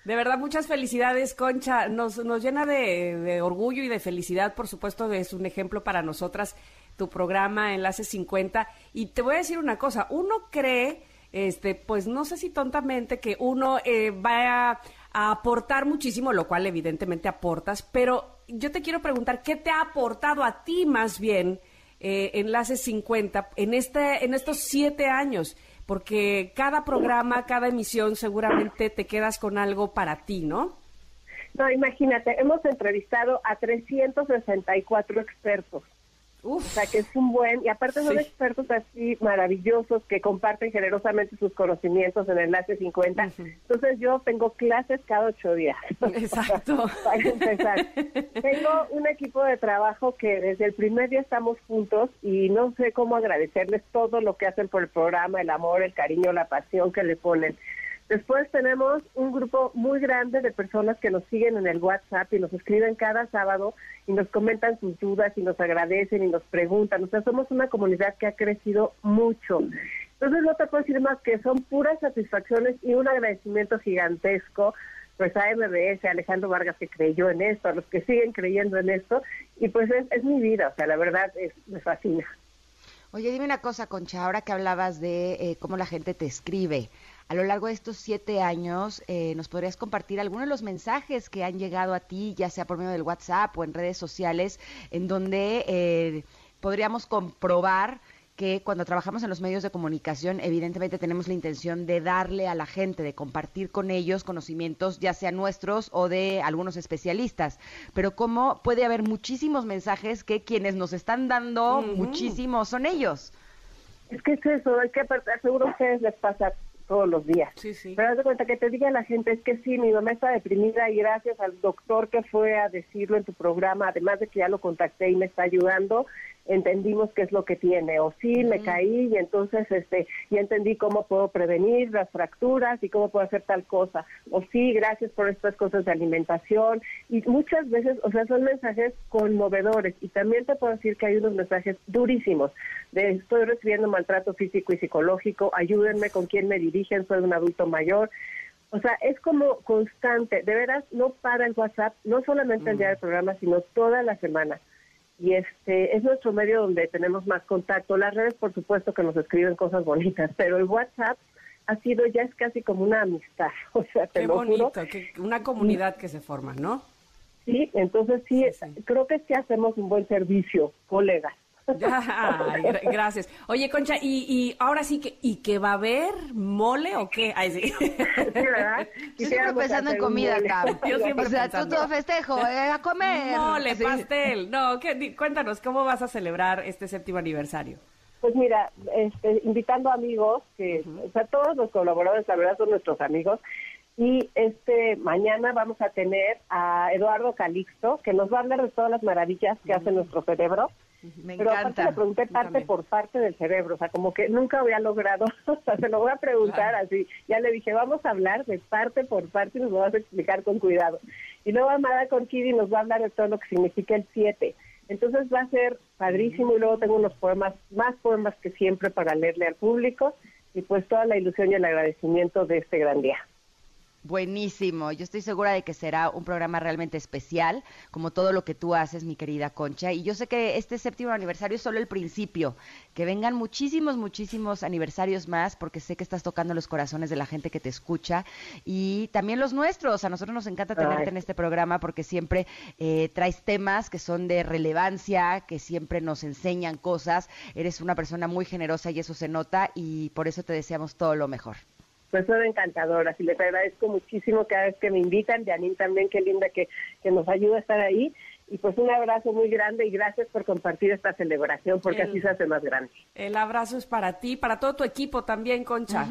De verdad, muchas felicidades, Concha. Nos, nos llena de, orgullo y de felicidad, por supuesto, es un ejemplo para nosotras tu programa Enlace 50. Y te voy a decir una cosa, uno cree, este, pues no sé si tontamente, que uno eh, va a, aportar muchísimo, lo cual evidentemente aportas, pero yo te quiero preguntar, ¿qué te ha aportado a ti más bien eh, Enlace 50 en, este, en estos siete años? Porque cada programa, cada emisión seguramente te quedas con algo para ti, ¿no?
No, imagínate, hemos entrevistado a 364 expertos. O sea, que es un buen, y aparte son expertos así maravillosos que comparten generosamente sus conocimientos en Enlace 50. Entonces yo tengo clases cada ocho días.
Exacto.
para empezar. tengo un equipo de trabajo que desde el primer día estamos juntos y no sé cómo agradecerles todo lo que hacen por el programa, el amor, el cariño, la pasión que le ponen. Después tenemos un grupo muy grande de personas que nos siguen en el WhatsApp y nos escriben cada sábado y nos comentan sus dudas y nos agradecen y nos preguntan. O sea, somos una comunidad que ha crecido mucho. Entonces no te puedo decir más que son puras satisfacciones y un agradecimiento gigantesco pues a MBS, a Alejandro Vargas que creyó en esto, a los que siguen creyendo en esto, y pues es, mi vida, o sea, la verdad es, me fascina.
Oye, dime una cosa, Concha, ahora que hablabas de eh, cómo la gente te escribe, a lo largo de estos siete años, eh, ¿nos podrías compartir algunos de los mensajes que han llegado a ti, ya sea por medio del WhatsApp o en redes sociales, en donde eh, podríamos comprobar que cuando trabajamos en los medios de comunicación, evidentemente tenemos la intención de darle a la gente, de compartir con ellos conocimientos, ya sean nuestros o de algunos especialistas. Pero cómo puede haber muchísimos mensajes que quienes nos están dando muchísimos son ellos.
Es que es eso, hay que seguro a ustedes les pasa todos los días.
Sí, sí.
Pero haz de cuenta que te diga la gente, es que sí, mi mamá está deprimida y gracias al doctor que fue a decirlo en tu programa, además de que ya lo contacté y me está ayudando, entendimos qué es lo que tiene o sí me caí y entonces este ya entendí cómo puedo prevenir las fracturas y cómo puedo hacer tal cosa. O sí gracias por estas cosas de alimentación. Y muchas veces o sea son mensajes conmovedores. Y también te puedo decir que hay unos mensajes durísimos. De estoy recibiendo maltrato físico y psicológico ayúdenme con quién me dirigen soy un adulto mayor. O sea, es como constante, de veras, no para el WhatsApp, no solamente el día del programa, sino toda la semana y este es nuestro medio donde tenemos más contacto. Las redes, por supuesto, que nos escriben cosas bonitas, pero el WhatsApp ha sido ya es casi como una amistad. O sea, te
Qué
lo
bonito,
juro.
que una comunidad que se forma, ¿no?
Sí, entonces sí,
Sí, sí.
creo que sí hacemos un buen servicio, colegas.
Ay, gracias. Oye, Concha, y, y ahora sí que, ¿y que va a haber mole o qué? Ay, sí.
Sí, ¿verdad?
Yo siempre pensando en comida. Cam.
Yo siempre
o sea,
pensando.
tú todo festejo, ¿eh? a comer.
Mole,
Sí.
pastel. No, ¿qué? Cuéntanos, ¿cómo vas a celebrar este séptimo aniversario?
Pues mira, este, invitando amigos, que, o sea, todos los colaboradores, la verdad, son nuestros amigos. Y este mañana vamos a tener a Eduardo Calixto, que nos va a hablar de todas las maravillas que hace nuestro cerebro.
Me
Pero aparte
encanta.
le pregunté parte por parte del cerebro, o sea, como que nunca había logrado, o sea, se lo voy a preguntar así. Ya le dije, vamos a hablar de parte por parte y nos lo vas a explicar con cuidado. Y luego Amada Corquidi nos va a hablar de todo lo que significa el 7. Entonces va a ser padrísimo y luego tengo unos poemas, más poemas que siempre para leerle al público y pues toda la ilusión y el agradecimiento de este gran día.
Buenísimo. Yo estoy segura de que será un programa realmente especial, como todo lo que tú haces, mi querida Concha. Y yo sé que este séptimo aniversario es solo el principio, que vengan muchísimos, muchísimos aniversarios más, porque sé que estás tocando los corazones de la gente que te escucha y también los nuestros. A nosotros nos encanta tenerte
Ay.
en este programa porque siempre eh, traes temas que son de relevancia, que siempre nos enseñan cosas. Eres una persona muy generosa y eso se nota y por eso te deseamos todo lo mejor.
Pues son encantadoras y les agradezco muchísimo cada vez que me invitan, de Anín también, qué linda que, que nos ayuda a estar ahí. Y pues un abrazo muy grande y gracias por compartir esta celebración porque
El-
así se hace más grande.
El abrazo es para ti, para todo tu equipo también, Concha.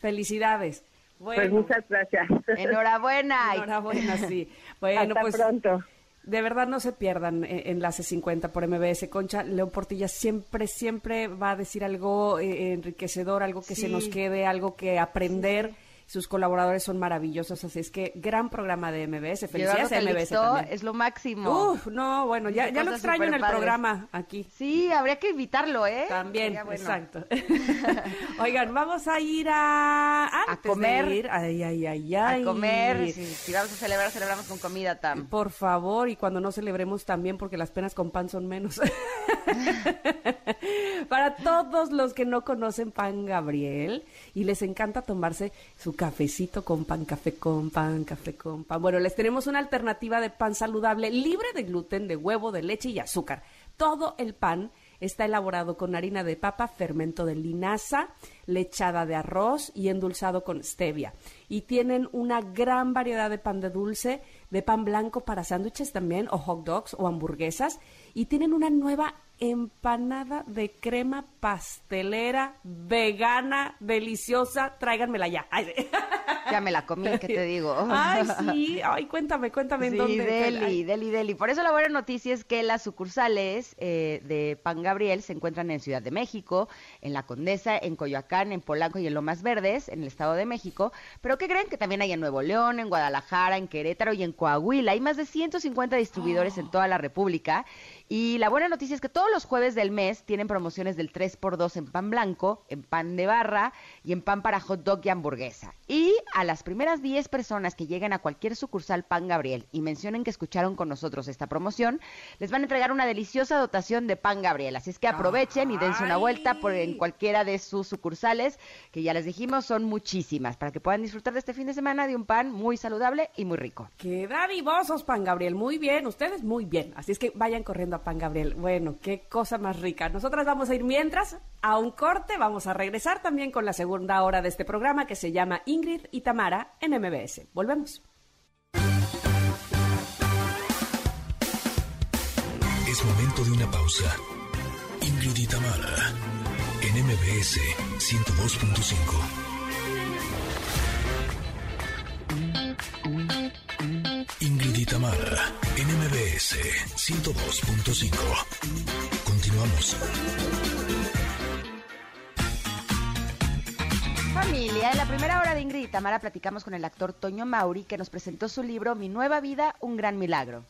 Felicidades.
Pues
Bueno,
muchas gracias.
enhorabuena.
enhorabuena, sí. Bueno,
Hasta
pues
pronto.
De verdad no se pierdan eh, Enlace 50 por MBS. Concha, León Portilla siempre, siempre va a decir algo eh, enriquecedor, algo que se nos quede, algo que aprender. Sus colaboradores son maravillosos, así es que gran programa de MBS. Felicidades a MBS también.
es lo máximo.
Uf, no, bueno, ya, ya lo extraño en el programa aquí.
Sí, habría que invitarlo, ¿eh?
También,
bueno.
exacto. Oigan, vamos a ir a... antes de
comer.
ir- Ay, ay, ay,
A
ay.
comer, si, si vamos a celebrar, celebramos con comida, Tam.
Por favor, y cuando no celebremos también, porque las penas con pan son menos. Para todos los que no conocen Pan Gabriel y les encanta tomarse su cafecito con pan, café con pan, café con pan. Bueno, les tenemos una alternativa de pan saludable, libre de gluten, de huevo, de leche y azúcar. Todo el pan está elaborado con harina de papa, fermento de linaza, lechada de arroz y endulzado con stevia. Y tienen una gran variedad de pan de dulce, de pan blanco para sándwiches también, o hot dogs o hamburguesas. Y tienen una nueva empanada de crema pastelera, vegana, deliciosa. Tráiganmela ya. Ay, sí.
Ya me la comí, ¿qué te digo?
Ay, sí. Ay, cuéntame, cuéntame en
Sí,
dónde.
deli,
Ay,
deli, deli. Por eso la buena noticia es que las sucursales eh, de Pan Gabriel se encuentran en Ciudad de México, en La Condesa, en Coyoacán, en Polanco y en Lomas Verdes, en el Estado de México. Pero ¿qué creen? Que también hay en Nuevo León, en Guadalajara, en Querétaro y en Coahuila. Hay más de 150 distribuidores en toda la República. Y la buena noticia es que todos los jueves del mes tienen promociones del 3x2 en pan blanco, en pan de barra y en pan para hot dog y hamburguesa. Y a las primeras 10 personas que lleguen a cualquier sucursal Pan Gabriel y mencionen que escucharon con nosotros esta promoción, les van a entregar una deliciosa dotación de Pan Gabriel. Así es que aprovechen y dense una vuelta por en cualquiera de sus sucursales, que ya les dijimos son muchísimas, para que puedan disfrutar de este fin de semana de un pan muy saludable y muy rico.
Qué dadivosos, Pan Gabriel. Muy bien, ustedes muy bien. Así es que vayan corriendo Pan Gabriel. Bueno, qué qué cosa más rica. Nosotras vamos a ir mientras a un corte, vamos a regresar también con la segunda hora de este programa que se llama Ingrid y Tamara en MBS. Volvemos.
Es momento de una pausa. Ingrid y Tamara en MBS 102.5. Ingrid y Tamara, NMBS 102.5. Continuamos.
Familia, en la primera hora de Ingrid y Tamara platicamos con el actor Toño Mauri que nos presentó su libro Mi nueva vida, un gran milagro.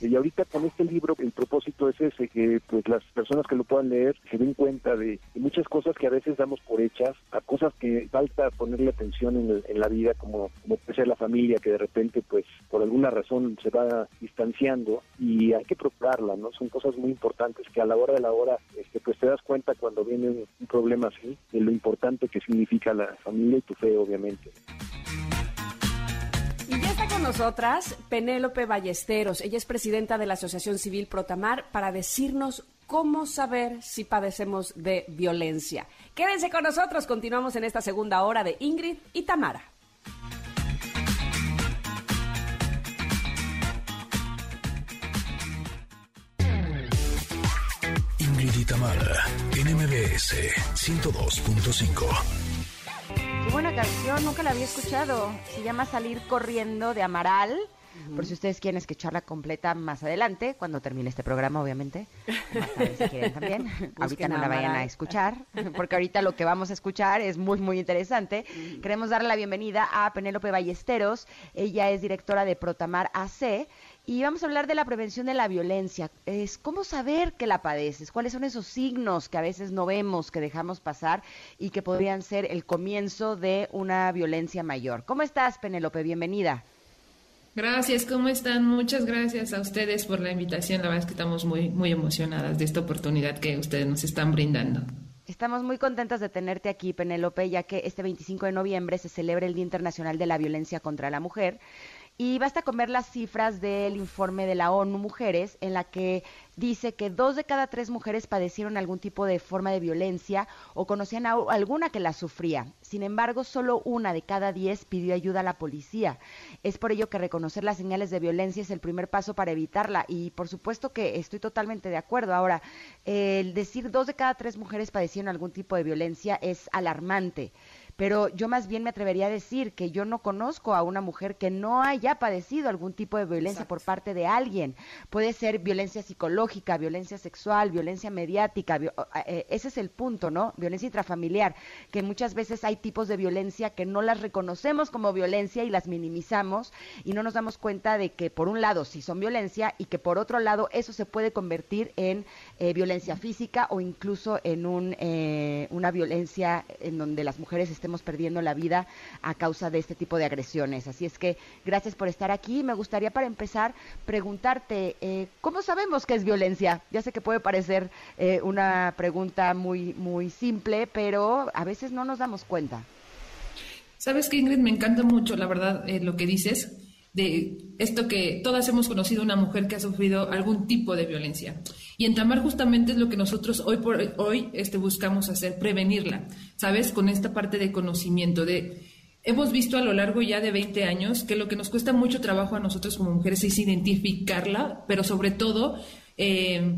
Y ahorita con este libro el propósito es ese, que pues las personas que lo puedan leer se den cuenta de, muchas cosas que a veces damos por hechas, a cosas que falta ponerle atención en, la vida, como, como puede ser la familia, que de repente pues por alguna razón se va distanciando y hay que procurarla, ¿no? Son cosas muy importantes que a la hora de la hora este, pues te das cuenta cuando viene un problema así, de lo importante que significa la familia y tu fe, obviamente.
Está con nosotras Penélope Ballesteros. Ella es presidenta de la Asociación Civil Protamar para decirnos cómo saber si padecemos de violencia. Quédense con nosotros, continuamos en esta segunda hora de Ingrid y Tamara.
Ingrid y Tamara, NMBS 102.5
buena canción, nunca la había escuchado. Se llama Salir Corriendo de Amaral. Por si ustedes quieren escucharla completa más adelante, cuando termine este programa, obviamente. Más tarde, si quieren también. ahorita no la vayan a escuchar, porque ahorita lo que vamos a escuchar es muy, muy interesante. Queremos darle la bienvenida a Penélope Ballesteros. Ella es directora de Protamar AC y vamos a hablar de la prevención de la violencia. Es cómo saber que la padeces, cuáles son esos signos que a veces no vemos, que dejamos pasar y que podrían ser el comienzo de una violencia mayor. ¿Cómo estás, Penélope? Bienvenida.
Gracias, ¿cómo están? Muchas gracias a ustedes por la invitación. La verdad es que estamos muy, muy emocionadas de esta oportunidad que ustedes nos están brindando.
Estamos muy contentas de tenerte aquí, Penélope, ya que este 25 de noviembre se celebra el Día Internacional de la Violencia contra la Mujer. Y basta con ver las cifras del informe de la ONU Mujeres, en la que dice que dos de cada tres mujeres padecieron algún tipo de forma de violencia o conocían a alguna que la sufría. Sin embargo, solo una de cada diez pidió ayuda a la policía. Es por ello que reconocer las señales de violencia es el primer paso para evitarla. Y por supuesto que estoy totalmente de acuerdo. Ahora, el decir dos de cada tres mujeres padecieron algún tipo de violencia es alarmante pero yo más bien me atrevería a decir que yo no conozco a una mujer que no haya padecido algún tipo de violencia por parte de alguien. Puede ser violencia psicológica, violencia sexual, violencia mediática, eh, ese es el punto, ¿no? Violencia intrafamiliar, que muchas veces hay tipos de violencia que no las reconocemos como violencia y las minimizamos y no nos damos cuenta de que por un lado sí son violencia y que por otro lado eso se puede convertir en eh, violencia física o incluso en un, eh, una violencia en donde las mujeres estén perdiendo la vida a causa de este tipo de agresiones. Así es que gracias por estar aquí. Me gustaría para empezar preguntarte, eh, ¿cómo sabemos qué es violencia? Ya sé que puede parecer eh, una pregunta muy, muy simple, pero a veces no nos damos cuenta.
Sabes que Ingrid, me encanta mucho, la verdad, eh, lo que dices de esto que todas hemos conocido una mujer que ha sufrido algún tipo de violencia. Y en Tamar justamente es lo que nosotros hoy por hoy este, buscamos hacer, prevenirla, ¿sabes? Con esta parte de conocimiento, de... Hemos visto a lo largo ya de 20 años que lo que nos cuesta mucho trabajo a nosotros como mujeres es identificarla, pero sobre todo eh,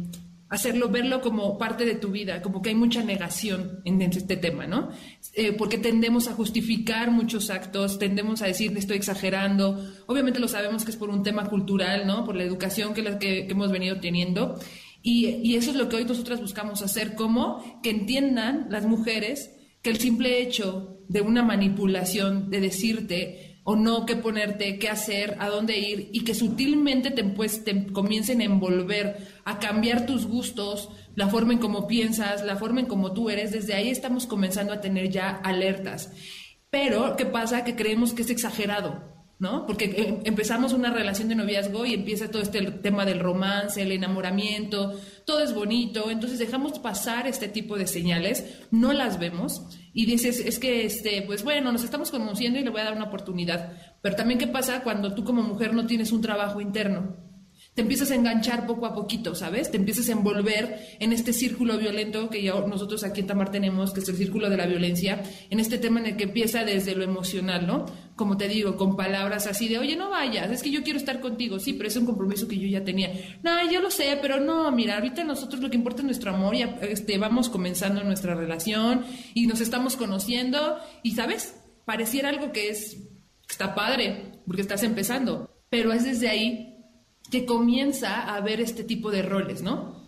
hacerlo, verlo como parte de tu vida, como que hay mucha negación en este tema, ¿no? Eh, porque tendemos a justificar muchos actos, tendemos a decir estoy exagerando, obviamente lo sabemos que es por un tema cultural, ¿no? Por la educación que, que, que hemos venido teniendo. Y, eso es lo que hoy nosotras buscamos hacer, como que entiendan las mujeres que el simple hecho de una manipulación, de decirte, o no qué ponerte, qué hacer, a dónde ir y que sutilmente te, pues, te comiencen a envolver, a cambiar tus gustos, la forma en cómo piensas, la forma en cómo tú eres, desde ahí estamos comenzando a tener ya alertas. Pero, ¿qué pasa? Que creemos que es exagerado. ¿No? Porque eh, empezamos una relación de noviazgo y empieza todo este tema del romance, el enamoramiento, todo es bonito, entonces dejamos pasar este tipo de señales, no las vemos y dices, es que, este, pues bueno, nos estamos conociendo y le voy a dar una oportunidad. Pero también, ¿qué pasa cuando tú como mujer no tienes un trabajo interno? te empiezas a enganchar poco a poquito, ¿sabes? Te empiezas a envolver en este círculo violento que ya nosotros aquí en Tamar tenemos, que es el círculo de la violencia, en este tema en el que empieza desde lo emocional, ¿no? Como te digo, con palabras así de, oye, no vayas, es que yo quiero estar contigo, sí, pero es un compromiso que yo ya tenía. No, yo lo sé, pero no, mira, ahorita nosotros lo que importa es nuestro amor, ya este, vamos comenzando nuestra relación y nos estamos conociendo y, ¿sabes? Pareciera algo que es, está padre, porque estás empezando, pero es desde ahí que comienza a ver este tipo de roles, ¿no?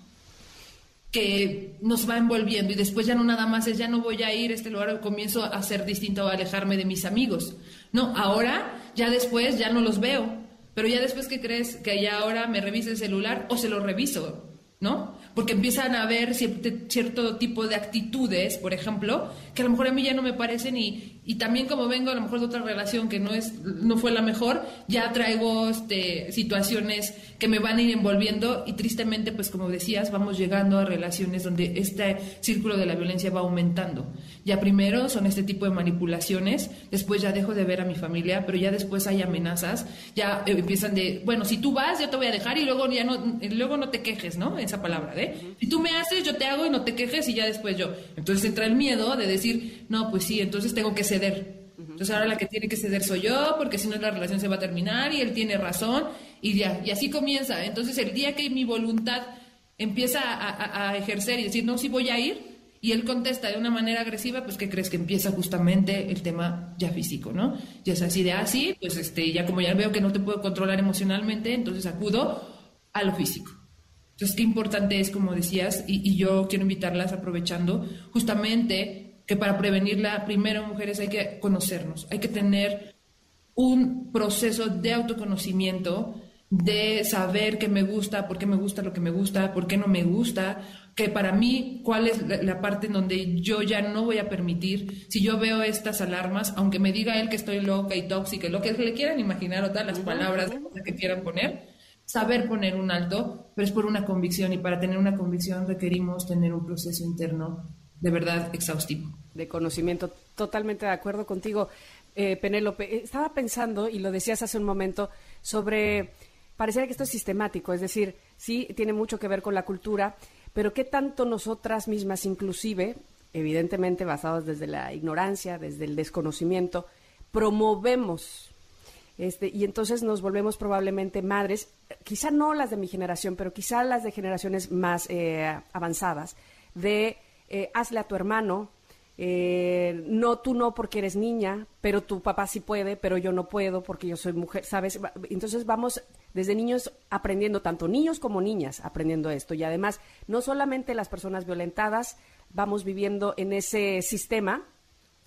que nos va envolviendo y después ya no nada más es ya no voy a ir a este lugar, comienzo a ser distinto, a alejarme de mis amigos. No, ahora, ya después, ya no los veo, pero ya después que crees que ya ahora me revise el celular o se lo reviso, ¿no? Porque empiezan a ver cierto tipo de actitudes, por ejemplo, que a lo mejor a mí ya no me parecen y, y también como vengo a lo mejor de otra relación que no es no fue la mejor ya traigo este, situaciones que me van a ir envolviendo y tristemente pues como decías vamos llegando a relaciones donde este círculo de la violencia va aumentando ya primero son este tipo de manipulaciones después ya dejo de ver a mi familia pero ya después hay amenazas ya eh, empiezan de bueno si tú vas yo te voy a dejar y luego ya no luego no te quejes no esa palabra ¿eh? Si tú me haces yo te hago y no te quejes y ya después yo entonces entra el miedo de decir no pues sí entonces tengo que ceder. Entonces ahora la que tiene que ceder soy yo, porque si no la relación se va a terminar y él tiene razón y ya, y así comienza. Entonces el día que mi voluntad empieza a, ejercer y decir, no, sí voy a ir, y él contesta de una manera agresiva, pues ¿qué crees? Que empieza justamente el tema ya físico, ¿no? Ya es así de así, ah, pues este, ya como ya veo que no te puedo controlar emocionalmente, entonces acudo a lo físico. Entonces, qué importante es, como decías, y, y yo quiero invitarlas aprovechando justamente que para prevenirla, primero mujeres hay que conocernos, hay que tener un proceso de autoconocimiento, de saber qué me gusta, por qué me gusta lo que me gusta, por qué no me gusta, que para mí cuál es la, parte en donde yo ya no voy a permitir, si yo veo estas alarmas, aunque me diga él que estoy loca y tóxica, lo que le quieran imaginar o todas las palabras que quieran poner, saber poner un alto, pero es por una convicción y para tener una convicción requerimos tener un proceso interno de verdad exhaustivo.
De conocimiento, totalmente de acuerdo contigo. Eh, Penélope, eh, estaba pensando, y lo decías hace un momento, sobre, pareciera que esto es sistemático, es decir, sí, tiene mucho que ver con la cultura, pero qué tanto nosotras mismas, inclusive, evidentemente basadas desde la ignorancia, desde el desconocimiento, promovemos este, y entonces nos volvemos probablemente madres, quizá no las de mi generación, pero quizá las de generaciones más eh, avanzadas, de eh, hazle a tu hermano, eh, no, tú no porque eres niña, pero tu papá sí puede, pero yo no puedo porque yo soy mujer, ¿sabes? Entonces vamos desde niños aprendiendo, tanto niños como niñas aprendiendo esto. Y además, no solamente las personas violentadas vamos viviendo en ese sistema,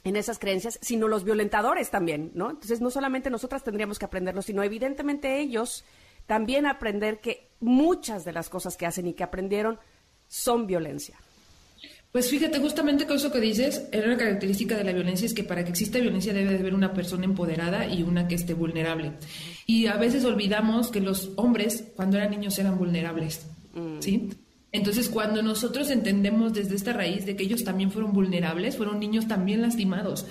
en esas creencias, sino los violentadores también, ¿no? Entonces, no solamente nosotras tendríamos que aprenderlo, sino evidentemente ellos también aprender que muchas de las cosas que hacen y que aprendieron son violencia.
Pues fíjate, justamente con eso que dices, una característica de la violencia es que para que exista violencia debe de haber una persona empoderada y una que esté vulnerable. Y a veces olvidamos que los hombres, cuando eran niños, eran vulnerables, mm. ¿sí? Entonces, cuando nosotros entendemos desde esta raíz de que ellos también fueron vulnerables, fueron niños también lastimados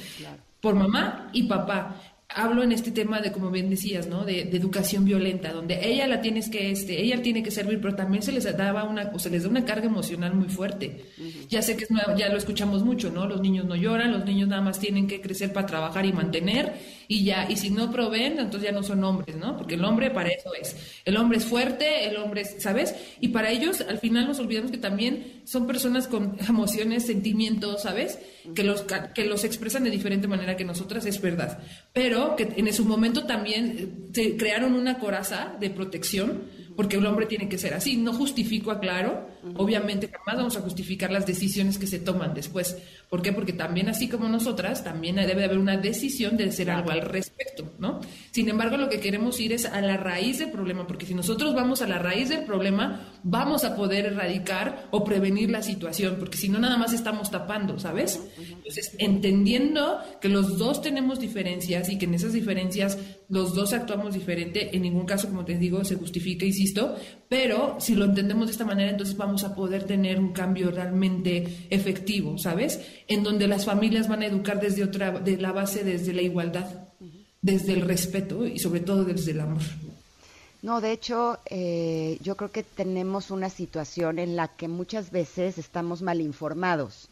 por mamá y papá hablo en este tema de, como bien decías, ¿no? De, educación violenta, donde ella la tienes que, este, ella tiene que servir, pero también se les daba una, o se les da una carga emocional muy fuerte. Ya sé que ya lo escuchamos mucho, ¿no? Los niños no lloran, los niños nada más tienen que crecer para trabajar y mantener, y ya, y si no proveen, entonces ya no son hombres, ¿no? Porque el hombre para eso es. El hombre es fuerte, el hombre es, ¿sabes? Y para ellos, al final nos olvidamos que también son personas con emociones, sentimientos, ¿sabes? Que los, que los expresan de diferente manera que nosotras, es verdad. Pero que en su momento también eh, se crearon una coraza de protección porque el hombre tiene que ser así. No justifico, aclaro, obviamente jamás vamos a justificar las decisiones que se toman después. ¿Por qué? Porque también así como nosotras, también debe haber una decisión de hacer algo al respecto, ¿no? Sin embargo, lo que queremos ir es a la raíz del problema, porque si nosotros vamos a la raíz del problema, vamos a poder erradicar o prevenir la situación, porque si no, nada más estamos tapando, ¿sabes? Entonces, entendiendo que los dos tenemos diferencias y que en esas diferencias los dos actuamos diferente, en ningún caso, como te digo, se justifica, insisto, pero si lo entendemos de esta manera, entonces vamos a poder tener un cambio realmente efectivo, ¿sabes? En donde las familias van a educar desde otra, de la base, desde la igualdad, desde el respeto y sobre todo desde el amor.
No, de hecho, eh, yo creo que tenemos una situación en la que muchas veces estamos mal informados,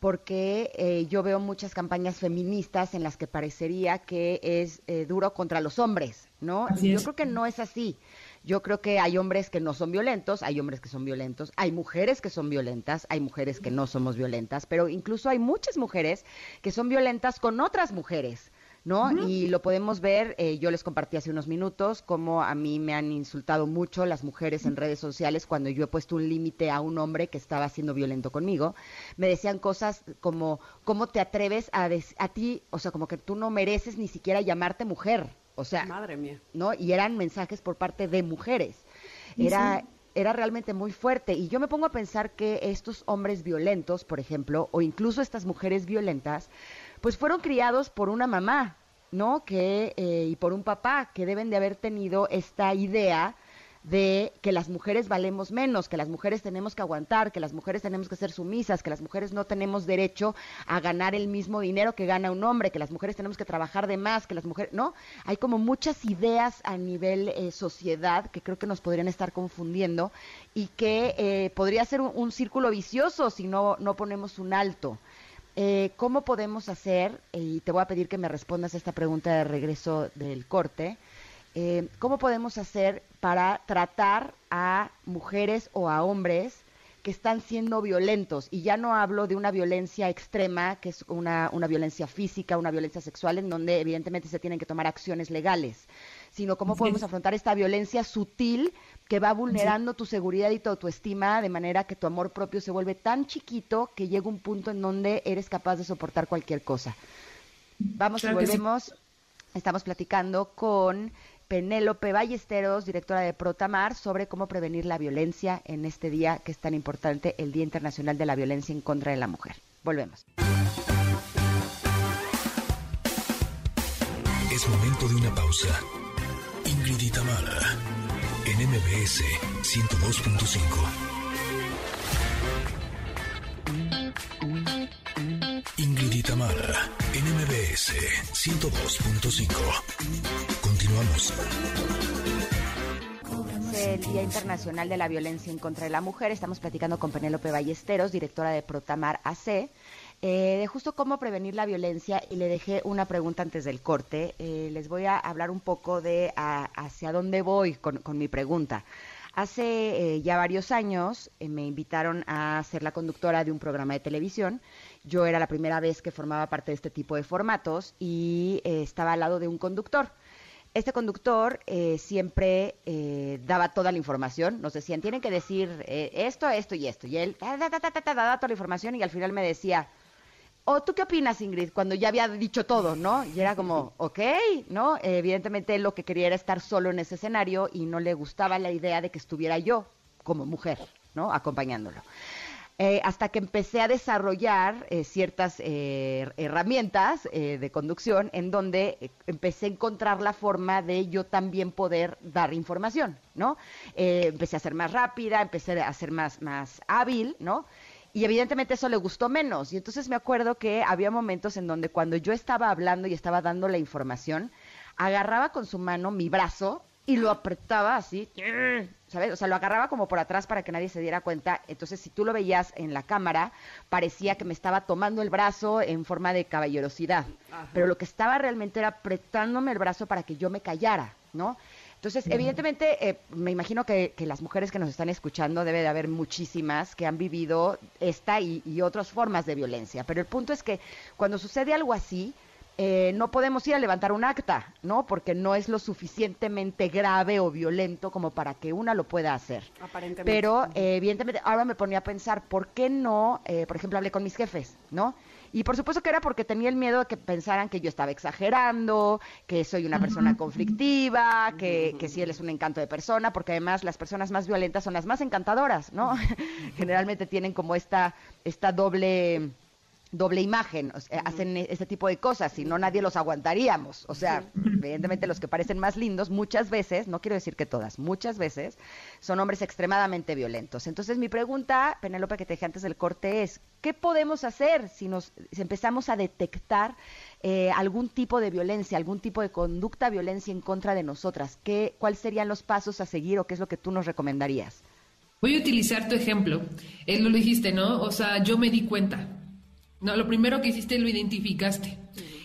porque eh, yo veo muchas campañas feministas en las que parecería que es eh, duro contra los hombres, ¿no?
Así
yo
es.
creo que no es así. Yo creo que hay hombres que no son violentos, hay hombres que son violentos, hay mujeres que son violentas, hay mujeres que no somos violentas, pero incluso hay muchas mujeres que son violentas con otras mujeres. ¿no? Y lo podemos ver, eh, yo les compartí hace unos minutos, cómo a mí me han insultado mucho las mujeres en redes sociales cuando yo he puesto un límite a un hombre que estaba siendo violento conmigo. Me decían cosas como, ¿cómo te atreves a, a ti? O sea, como que tú no mereces ni siquiera llamarte mujer. O sea,
Madre mía.
¿no? Y eran mensajes por parte de mujeres. Era, era realmente muy fuerte. Y yo me pongo a pensar que estos hombres violentos, por ejemplo, o incluso estas mujeres violentas, pues fueron criados por una mamá, ¿no? Que, eh, y por un papá, que deben de haber tenido esta idea de que las mujeres valemos menos, que las mujeres tenemos que aguantar, que las mujeres tenemos que ser sumisas, que las mujeres no tenemos derecho a ganar el mismo dinero que gana un hombre, que las mujeres tenemos que trabajar de más, que las mujeres, ¿no? Hay como muchas ideas a nivel eh, sociedad que creo que nos podrían estar confundiendo y que eh, podría ser un, círculo vicioso si no, no ponemos un alto. Eh, ¿Cómo podemos hacer, y te voy a pedir que me respondas a esta pregunta de regreso del corte, eh, ¿cómo podemos hacer para tratar a mujeres o a hombres que están siendo violentos? Y ya no hablo de una violencia extrema, que es una, una violencia física, una violencia sexual, en donde evidentemente se tienen que tomar acciones legales, sino cómo podemos afrontar esta violencia sutil que va vulnerando tu seguridad y tu autoestima de manera que tu amor propio se vuelve tan chiquito que llega un punto en donde eres capaz de soportar cualquier cosa. Vamos
Claro
y
sí.
volvemos. Estamos platicando con Penélope Ballesteros, directora de Protamar, sobre cómo prevenir la violencia en este día que es tan importante, el Día Internacional de la Violencia en contra de la Mujer. Volvemos.
Es momento de una pausa. Ingrid y Tamara, en MBS 102.5. Ingrid y Tamara, en MBS 102.5. Continuamos.
El Día Internacional de la Violencia en contra de la Mujer. Estamos platicando con Penélope Ballesteros, directora de Protamar AC, eh, de justo cómo prevenir la violencia y le dejé una pregunta antes del corte. Eh, les voy a hablar un poco de hacia dónde voy con, mi pregunta. Hace eh, ya varios años me invitaron a ser la conductora de un programa de televisión. Yo era la primera vez que formaba parte de este tipo de formatos y estaba al lado de un conductor. Este conductor eh, siempre eh, daba toda la información, nos decían, tienen que decir eh, esto, esto y esto. Y él daba toda la información y al final me decía, ¿o tú qué opinas, Ingrid? Cuando ya había dicho todo, ¿no? Y era como, ok, ¿no? Evidentemente lo que quería era estar solo en ese escenario y no le gustaba la idea de que estuviera yo como mujer, ¿no? Acompañándolo. Eh, hasta que empecé a desarrollar eh, ciertas eh, herramientas eh, de conducción en donde eh, empecé a encontrar la forma de yo también poder dar información, ¿no? Eh, empecé a ser más rápida, empecé a ser más, más hábil, ¿no? Y evidentemente eso le gustó menos. Y entonces me acuerdo que había momentos en donde cuando yo estaba hablando y estaba dando la información, agarraba con su mano mi brazo y lo apretaba así, ¿sabes? O sea, lo agarraba como por atrás para que nadie se diera cuenta. Entonces, si tú lo veías en la cámara, parecía que me estaba tomando el brazo en forma de caballerosidad. Pero lo que estaba realmente era apretándome el brazo para que yo me callara, ¿no? Entonces, evidentemente, eh, me imagino que, que las mujeres que nos están escuchando debe de haber muchísimas que han vivido esta y, y otras formas de violencia. Pero el punto es que cuando sucede algo así, eh, no podemos ir a levantar un acta, ¿no? Porque no es lo suficientemente grave o violento como para que una lo pueda hacer.
Aparentemente.
Pero, eh, evidentemente, ahora me ponía a pensar, ¿por qué no? eh, por ejemplo, hablé con mis jefes, ¿no? Y por supuesto que era porque tenía el miedo de que pensaran que yo estaba exagerando, que soy una persona conflictiva, que, que sí él es un encanto de persona, porque además las personas más violentas son las más encantadoras, ¿no? Generalmente tienen como esta, esta doble doble imagen, o sea, hacen este tipo de cosas, si no nadie los aguantaríamos. O sea, evidentemente los que parecen más lindos muchas veces, no quiero decir que todas, muchas veces son hombres extremadamente violentos. Entonces mi pregunta, Penélope, que te dejé antes del corte es, ¿qué podemos hacer si nos si empezamos a detectar eh, algún tipo de violencia, algún tipo de conducta violencia en contra de nosotras? ¿Qué, ¿Cuáles serían los pasos a seguir o qué es lo que tú nos recomendarías?
Voy a utilizar tu ejemplo. Él eh, lo dijiste, ¿no? O sea, yo me di cuenta. No, lo primero que hiciste lo identificaste.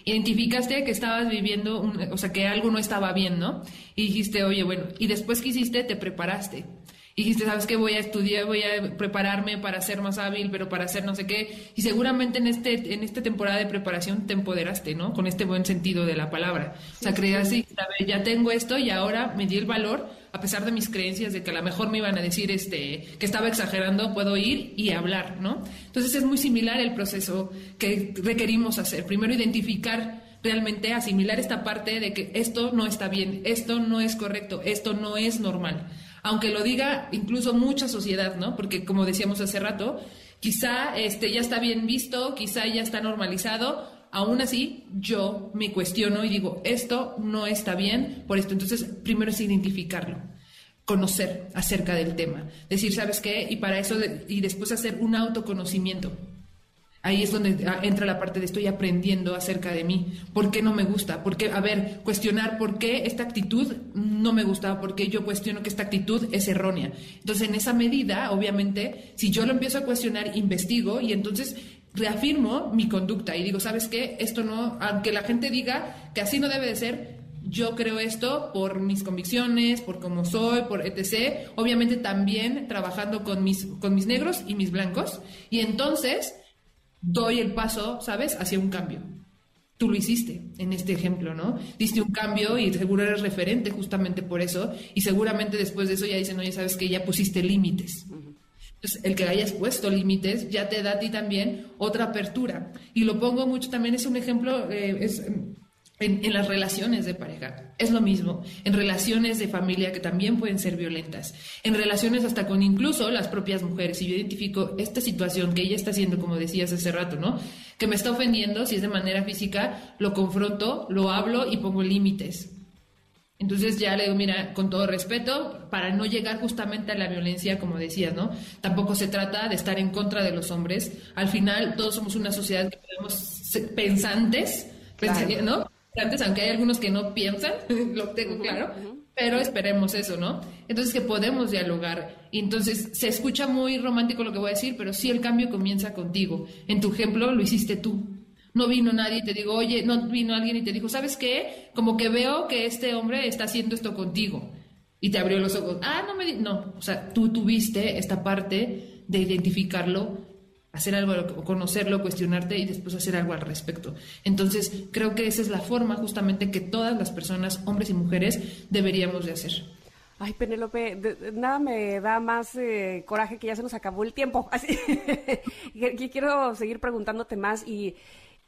Identificaste que estabas viviendo, o sea, que algo no estaba bien, ¿no? Y dijiste, oye, bueno, y después que hiciste, te preparaste y dijiste, ¿sabes qué? Voy a estudiar, voy a prepararme para ser más hábil, pero para hacer no sé qué. Y seguramente en este en esta temporada de preparación te empoderaste, ¿no? Con este buen sentido de la palabra. o sea, creías, sí, ya tengo esto y ahora me di el valor, a pesar de mis creencias de que a lo mejor me iban a decir este que estaba exagerando, puedo ir y hablar, ¿no? Entonces es muy similar el proceso que requerimos hacer. Primero identificar realmente asimilar esta parte de que esto no está bien, esto no es correcto, esto no es normal aunque lo diga incluso mucha sociedad, ¿no? Porque como decíamos hace rato, quizá este, ya está bien visto, quizá ya está normalizado, aún así yo me cuestiono y digo, esto no está bien por esto. Entonces, primero es identificarlo, conocer acerca del tema, decir, ¿sabes qué? Y para eso, y después hacer un autoconocimiento. Ahí es donde entra la parte de estoy aprendiendo acerca de mí. ¿Por qué no me gusta? ¿Por qué? A ver, cuestionar por qué esta actitud no me gusta, por qué yo cuestiono que esta actitud es errónea. Entonces, en esa medida, obviamente, si yo lo empiezo a cuestionar, investigo y entonces reafirmo mi conducta y digo, ¿sabes qué? Esto no, aunque la gente diga que así no debe de ser, yo creo esto por mis convicciones, por cómo soy, por etc. Obviamente también trabajando con mis, con mis negros y mis blancos. Y entonces doy el paso, ¿sabes?, hacia un cambio. Tú lo hiciste en este ejemplo, ¿no? Diste un cambio y seguro eres referente justamente por eso. Y seguramente después de eso ya dicen, oye, sabes que ya pusiste límites. Entonces, el que hayas puesto límites ya te da a ti también otra apertura. Y lo pongo mucho también, es un ejemplo, eh, es en, las relaciones de pareja. Es lo mismo. En relaciones de familia que también pueden ser violentas. En relaciones hasta con incluso las propias mujeres. Si yo identifico esta situación que ella está haciendo, como decías hace rato, ¿no? Que me está ofendiendo, si es de manera física, lo confronto, lo hablo y pongo límites. Entonces ya le digo, mira, con todo respeto, para no llegar justamente a la violencia, como decías, ¿no? Tampoco se trata de estar en contra de los hombres. Al final, todos somos una sociedad que podemos ser pensantes, ¿no? antes, aunque hay algunos que no piensan, lo tengo claro, pero esperemos eso, ¿no? Entonces que podemos dialogar. Entonces se escucha muy romántico lo que voy a decir, pero sí el cambio comienza contigo. En tu ejemplo lo hiciste tú. No vino nadie y te digo, oye, no vino alguien y te dijo, ¿sabes qué? Como que veo que este hombre está haciendo esto contigo. Y te abrió los ojos. Ah, no me... No, o sea, tú tuviste esta parte de identificarlo hacer algo, conocerlo, cuestionarte y después hacer algo al respecto. Entonces, creo que esa es la forma justamente que todas las personas, hombres y mujeres, deberíamos de hacer.
Ay, Penélope, nada me da más eh, coraje que ya se nos acabó el tiempo. Así que quiero seguir preguntándote más y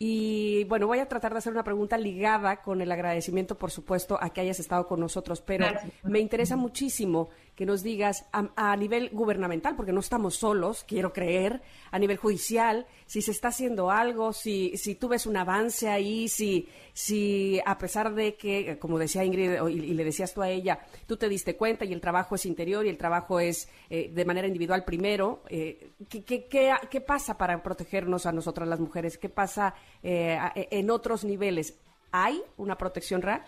y bueno, voy a tratar de hacer una pregunta ligada con el agradecimiento, por supuesto, a que hayas estado con nosotros, pero me interesa muchísimo que nos digas a, nivel gubernamental, porque no estamos solos, quiero creer, a nivel judicial, si se está haciendo algo, si, si tú ves un avance ahí, si, si a pesar de que, como decía Ingrid y, le decías tú a ella, tú te diste cuenta y el trabajo es interior y el trabajo es eh, de manera individual primero, eh, ¿qué, qué, qué, pasa para protegernos a nosotras las mujeres? ¿Qué pasa eh, en otros niveles? ¿Hay una protección real?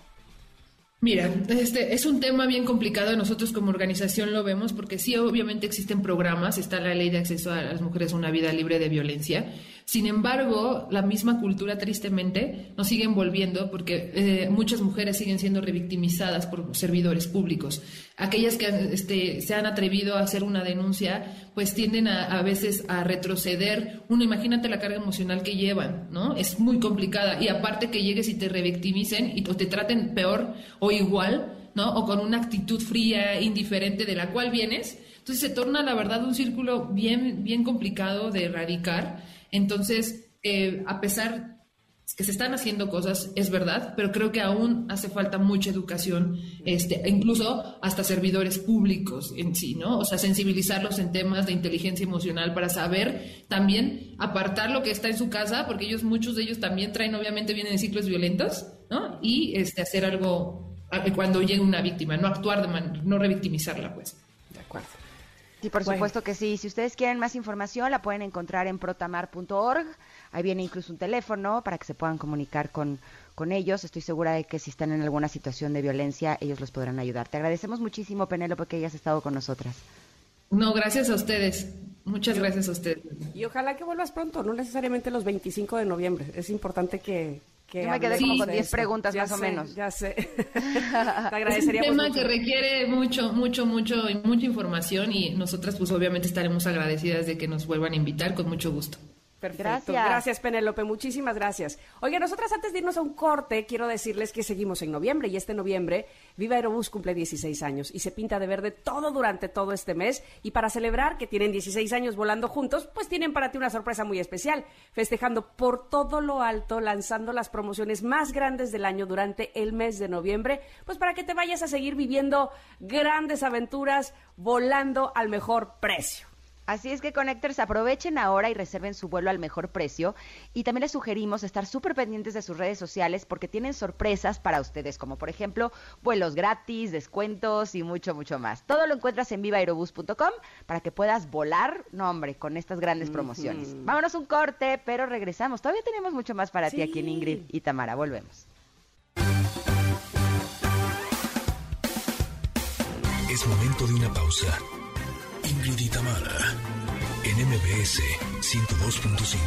Mira, este es un tema bien complicado. Nosotros como organización lo vemos porque sí, obviamente existen programas, está la ley de acceso a las mujeres a una vida libre de violencia, sin embargo, la misma cultura tristemente nos sigue envolviendo porque eh, muchas mujeres siguen siendo revictimizadas por servidores públicos. Aquellas que este, se han atrevido a hacer una denuncia, pues tienden a, veces a retroceder. Uno, imagínate la carga emocional que llevan, ¿no? Es muy complicada. Y aparte que llegues y te revictimicen y, te traten peor o igual, ¿no? O con una actitud fría, indiferente de la cual vienes. Entonces se torna, la verdad, un círculo bien, bien complicado de erradicar entonces, eh, a pesar que se están haciendo cosas, es verdad, pero creo que aún hace falta mucha educación, este, incluso hasta servidores públicos en sí, ¿no? O sea, sensibilizarlos en temas de inteligencia emocional para saber también apartar lo que está en su casa, porque ellos, muchos de ellos también traen, obviamente, vienen de ciclos violentos, ¿no? Y este, hacer algo cuando llegue una víctima, no actuar de manera, no revictimizarla, pues.
Sí, por supuesto que sí. Si ustedes quieren más información, la pueden encontrar en protamar.org. Ahí viene incluso un teléfono para que se puedan comunicar con, con ellos. Estoy segura de que si están en alguna situación de violencia, ellos los podrán ayudar. Te agradecemos muchísimo, Penélope, que hayas estado con nosotras.
No, gracias a ustedes. Muchas gracias a ustedes.
Y ojalá que vuelvas pronto, no necesariamente los 25 de noviembre. Es importante que... que
Yo me quedé como con
de
10
esto.
preguntas
Ya
más o menos.
Ya sé. Te
Es un tema
mucho.
que requiere mucho, mucho, mucho, mucha información y nosotras pues obviamente estaremos agradecidas de que nos vuelvan a invitar con mucho gusto.
Perfecto.
Gracias.
Gracias, Penélope. Muchísimas gracias. Oye, nosotras antes de irnos a un corte, quiero decirles que seguimos en noviembre y este noviembre Viva Aerobús cumple 16 años y se pinta de verde todo durante todo este mes. Y para celebrar que tienen 16 años volando juntos, pues tienen para ti una sorpresa muy especial, festejando por todo lo alto, lanzando las promociones más grandes del año durante el mes de noviembre, pues para que te vayas a seguir viviendo grandes aventuras volando al mejor precio.
Así es que Connectors aprovechen ahora y reserven su vuelo al mejor precio. Y también les sugerimos estar súper pendientes de sus redes sociales porque tienen sorpresas para ustedes, como por ejemplo vuelos gratis, descuentos y mucho, mucho más. Todo lo encuentras en vivaerobus.com para que puedas volar, no hombre, con estas grandes promociones. Vámonos un corte, pero regresamos. Todavía tenemos mucho más para ti aquí en. Ingrid y Tamara. Volvemos.
Es momento de una pausa. Ingrid y en MBS 102.5.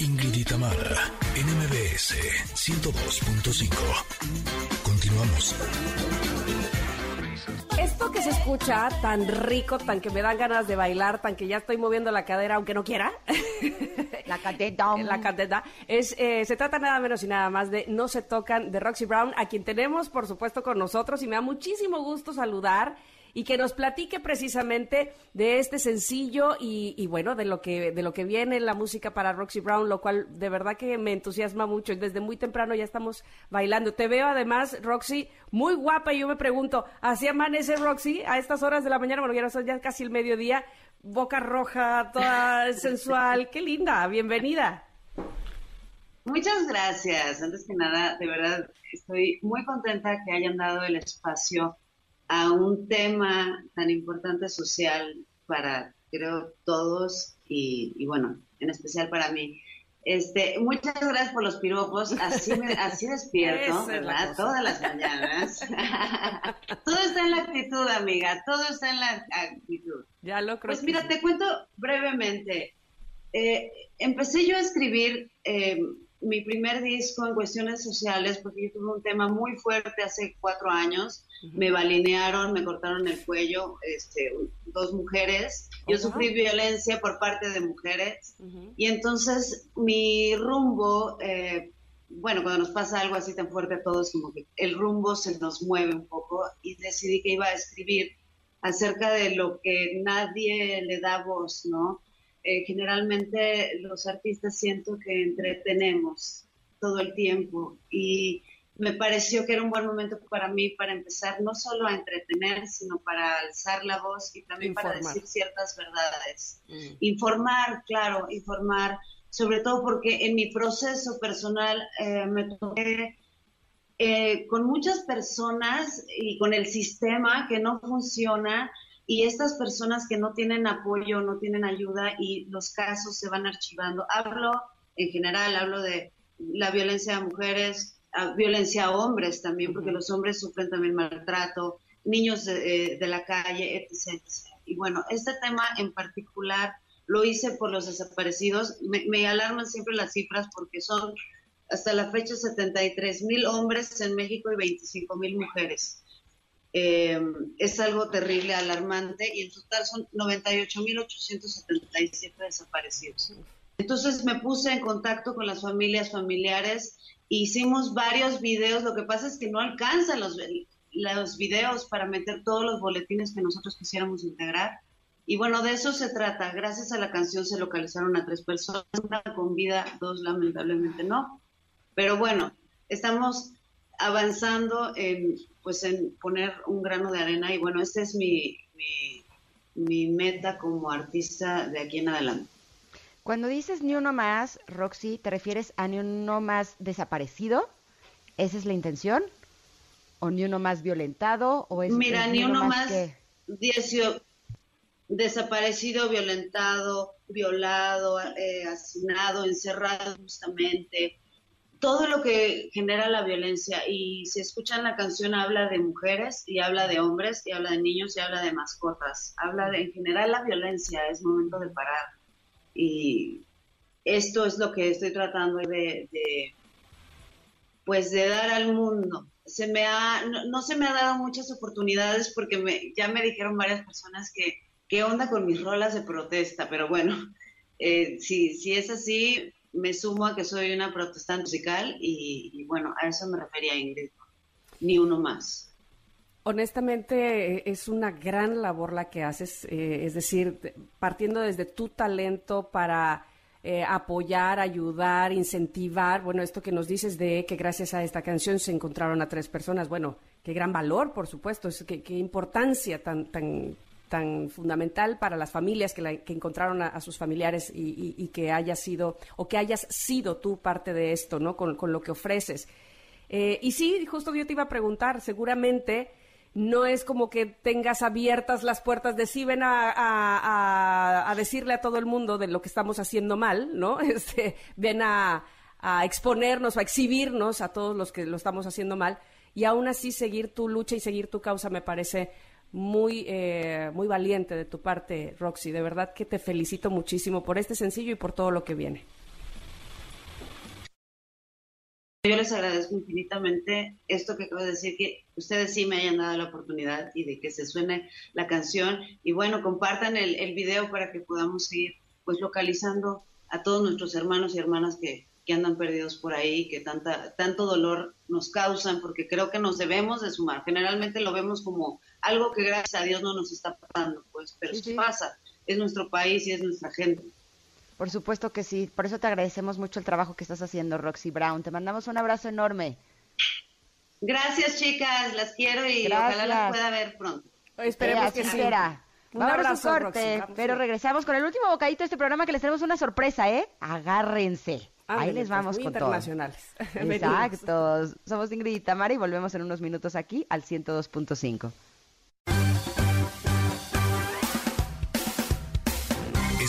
Ingrid y Tamara, en MBS 102.5. Continuamos.
Esto que se escucha tan rico, tan que me dan ganas de bailar, tan que ya estoy moviendo la cadera aunque no quiera.
La cadeta.
la cadeta. Es, eh, se trata nada menos y nada más de No se tocan de Roxy Brown, a quien tenemos, por supuesto, con nosotros y me da muchísimo gusto saludar y que nos platique precisamente de este sencillo y, y bueno, de lo que de lo que viene la música para Roxy Brown, lo cual de verdad que me entusiasma mucho. y Desde muy temprano ya estamos bailando. Te veo además, Roxy, muy guapa y yo me pregunto, ¿así amanece Roxy a estas horas de la mañana? Bueno, ya son ya casi el mediodía, boca roja, toda sensual. Qué linda, bienvenida.
Muchas gracias. Antes que nada, de verdad, estoy muy contenta que hayan dado el espacio a un tema tan importante social para, creo, todos y, y bueno, en especial para mí. Este, muchas gracias por los piropos. Así, me- así despierto,
la
¿verdad? Todas las mañanas. todo está en la actitud, amiga. Todo está en la actitud.
Ya lo creo.
Pues mira,
sí.
te cuento brevemente. Eh, empecé yo a escribir eh, mi primer disco en cuestiones sociales porque yo tuve un tema muy fuerte hace cuatro años. Me balinearon, me cortaron el cuello, este, dos mujeres. Yo
Oh,
sufrí violencia por parte de mujeres. Y entonces mi rumbo, eh, bueno, cuando nos pasa algo así tan fuerte a todos, como que el rumbo se nos mueve un poco y decidí que iba a escribir acerca de lo que nadie le da voz, ¿no? Eh, generalmente los artistas siento que entretenemos todo el tiempo y me pareció que era un buen momento para mí para empezar no solo a entretener, sino para alzar la voz y también para decir ciertas verdades.
Mm.
Informar, claro, informar, sobre todo porque en mi proceso personal eh, me toqué eh, con muchas personas y con el sistema que no funciona y estas personas que no tienen apoyo, no tienen ayuda y los casos se van archivando. Hablo en general, hablo de la violencia a mujeres, a violencia a hombres también, porque los hombres sufren también maltrato, niños de, eh, de la calle, etc, etc. Y bueno, este tema en particular lo hice por los desaparecidos. Me, me alarman siempre las cifras porque son hasta la fecha 73 mil hombres en México y 25 mil mujeres. Eh, es algo terrible, alarmante, y en total son 98.877 desaparecidos. Entonces me puse en contacto con las familias, familiares, hicimos varios videos, lo que pasa es que no alcanzan los, los videos para meter todos los boletines que nosotros quisiéramos integrar. Y bueno, de eso se trata. Gracias a la canción se localizaron a tres personas, una con vida, dos lamentablemente no. Pero bueno, estamos avanzando en, pues, en poner un grano de arena y bueno, esta es mi, mi, mi meta como artista de aquí en adelante.
Cuando dices ni uno más, Roxy, ¿te refieres a ni uno más desaparecido? ¿Esa es la intención? ¿O ni uno más violentado? ¿O es,
Mira,
es
ni uno más,
que-
desaparecido, violentado, violado, eh, asesinado, encerrado justamente. Todo lo que genera la violencia. Y si escuchan la canción, habla de mujeres y habla de hombres y habla de niños y habla de mascotas. Habla de, en general, la violencia. Es momento de parar. Y esto es lo que estoy tratando de, de, pues de dar al mundo. Se me ha, no, no se me ha dado muchas oportunidades porque me, ya me dijeron varias personas que qué onda con mis rolas de protesta, pero bueno, eh, si, si es así, me sumo a que soy una protestante musical y, y bueno, a eso me refería Ingrid, ni uno más.
Honestamente, eh, es una gran labor la que haces, eh, es decir, partiendo desde tu talento para eh, apoyar, ayudar, incentivar, bueno, esto que nos dices de que gracias a esta canción se encontraron a tres personas, bueno, qué gran valor, por supuesto, es, qué, importancia tan, tan, tan fundamental para las familias que, la- que encontraron a, sus familiares y, que haya sido, o que hayas sido tú parte de esto, ¿no? Con, con lo que ofreces. Y sí, justo yo te iba a preguntar, seguramente no es como que tengas abiertas las puertas de sí, ven a, a- a- decirle a todo el mundo de lo que estamos haciendo mal, ¿no? Este, ven a, a exponernos, a exhibirnos a todos los que lo estamos haciendo mal, y aún así seguir tu lucha y seguir tu causa me parece muy, eh, muy valiente de tu parte, Roxy. De verdad que te felicito muchísimo por este sencillo y por todo lo que viene.
Yo les agradezco infinitamente esto que acabo de decir, que ustedes sí me hayan dado la oportunidad y de que se suene la canción. Y bueno, compartan el, el video para que podamos seguir pues localizando a todos nuestros hermanos y hermanas que, que andan perdidos por ahí, que tanta, tanto dolor nos causan, porque creo que nos debemos de sumar. Generalmente lo vemos como algo que gracias a Dios no nos está pasando, pues, pero
Sí,
sí pasa. Es nuestro país y es nuestra gente.
Por supuesto que sí. Por eso te agradecemos mucho el trabajo que estás haciendo, Roxy Brown. Te mandamos un abrazo enorme.
Gracias, chicas, las quiero y
Gracias.
ojalá las pueda ver pronto.
Esperemos que sí. Un
a
abrazo,
corte,
Roxy. Vamos
pero
a-
regresamos con el último bocadito de este programa que les tenemos una sorpresa, ¿eh? Agárrense. Ahí les
pues,
vamos
muy
con todo.
internacionales.
Exacto. Somos Ingrid y Tamara y volvemos en unos minutos aquí al 102.5.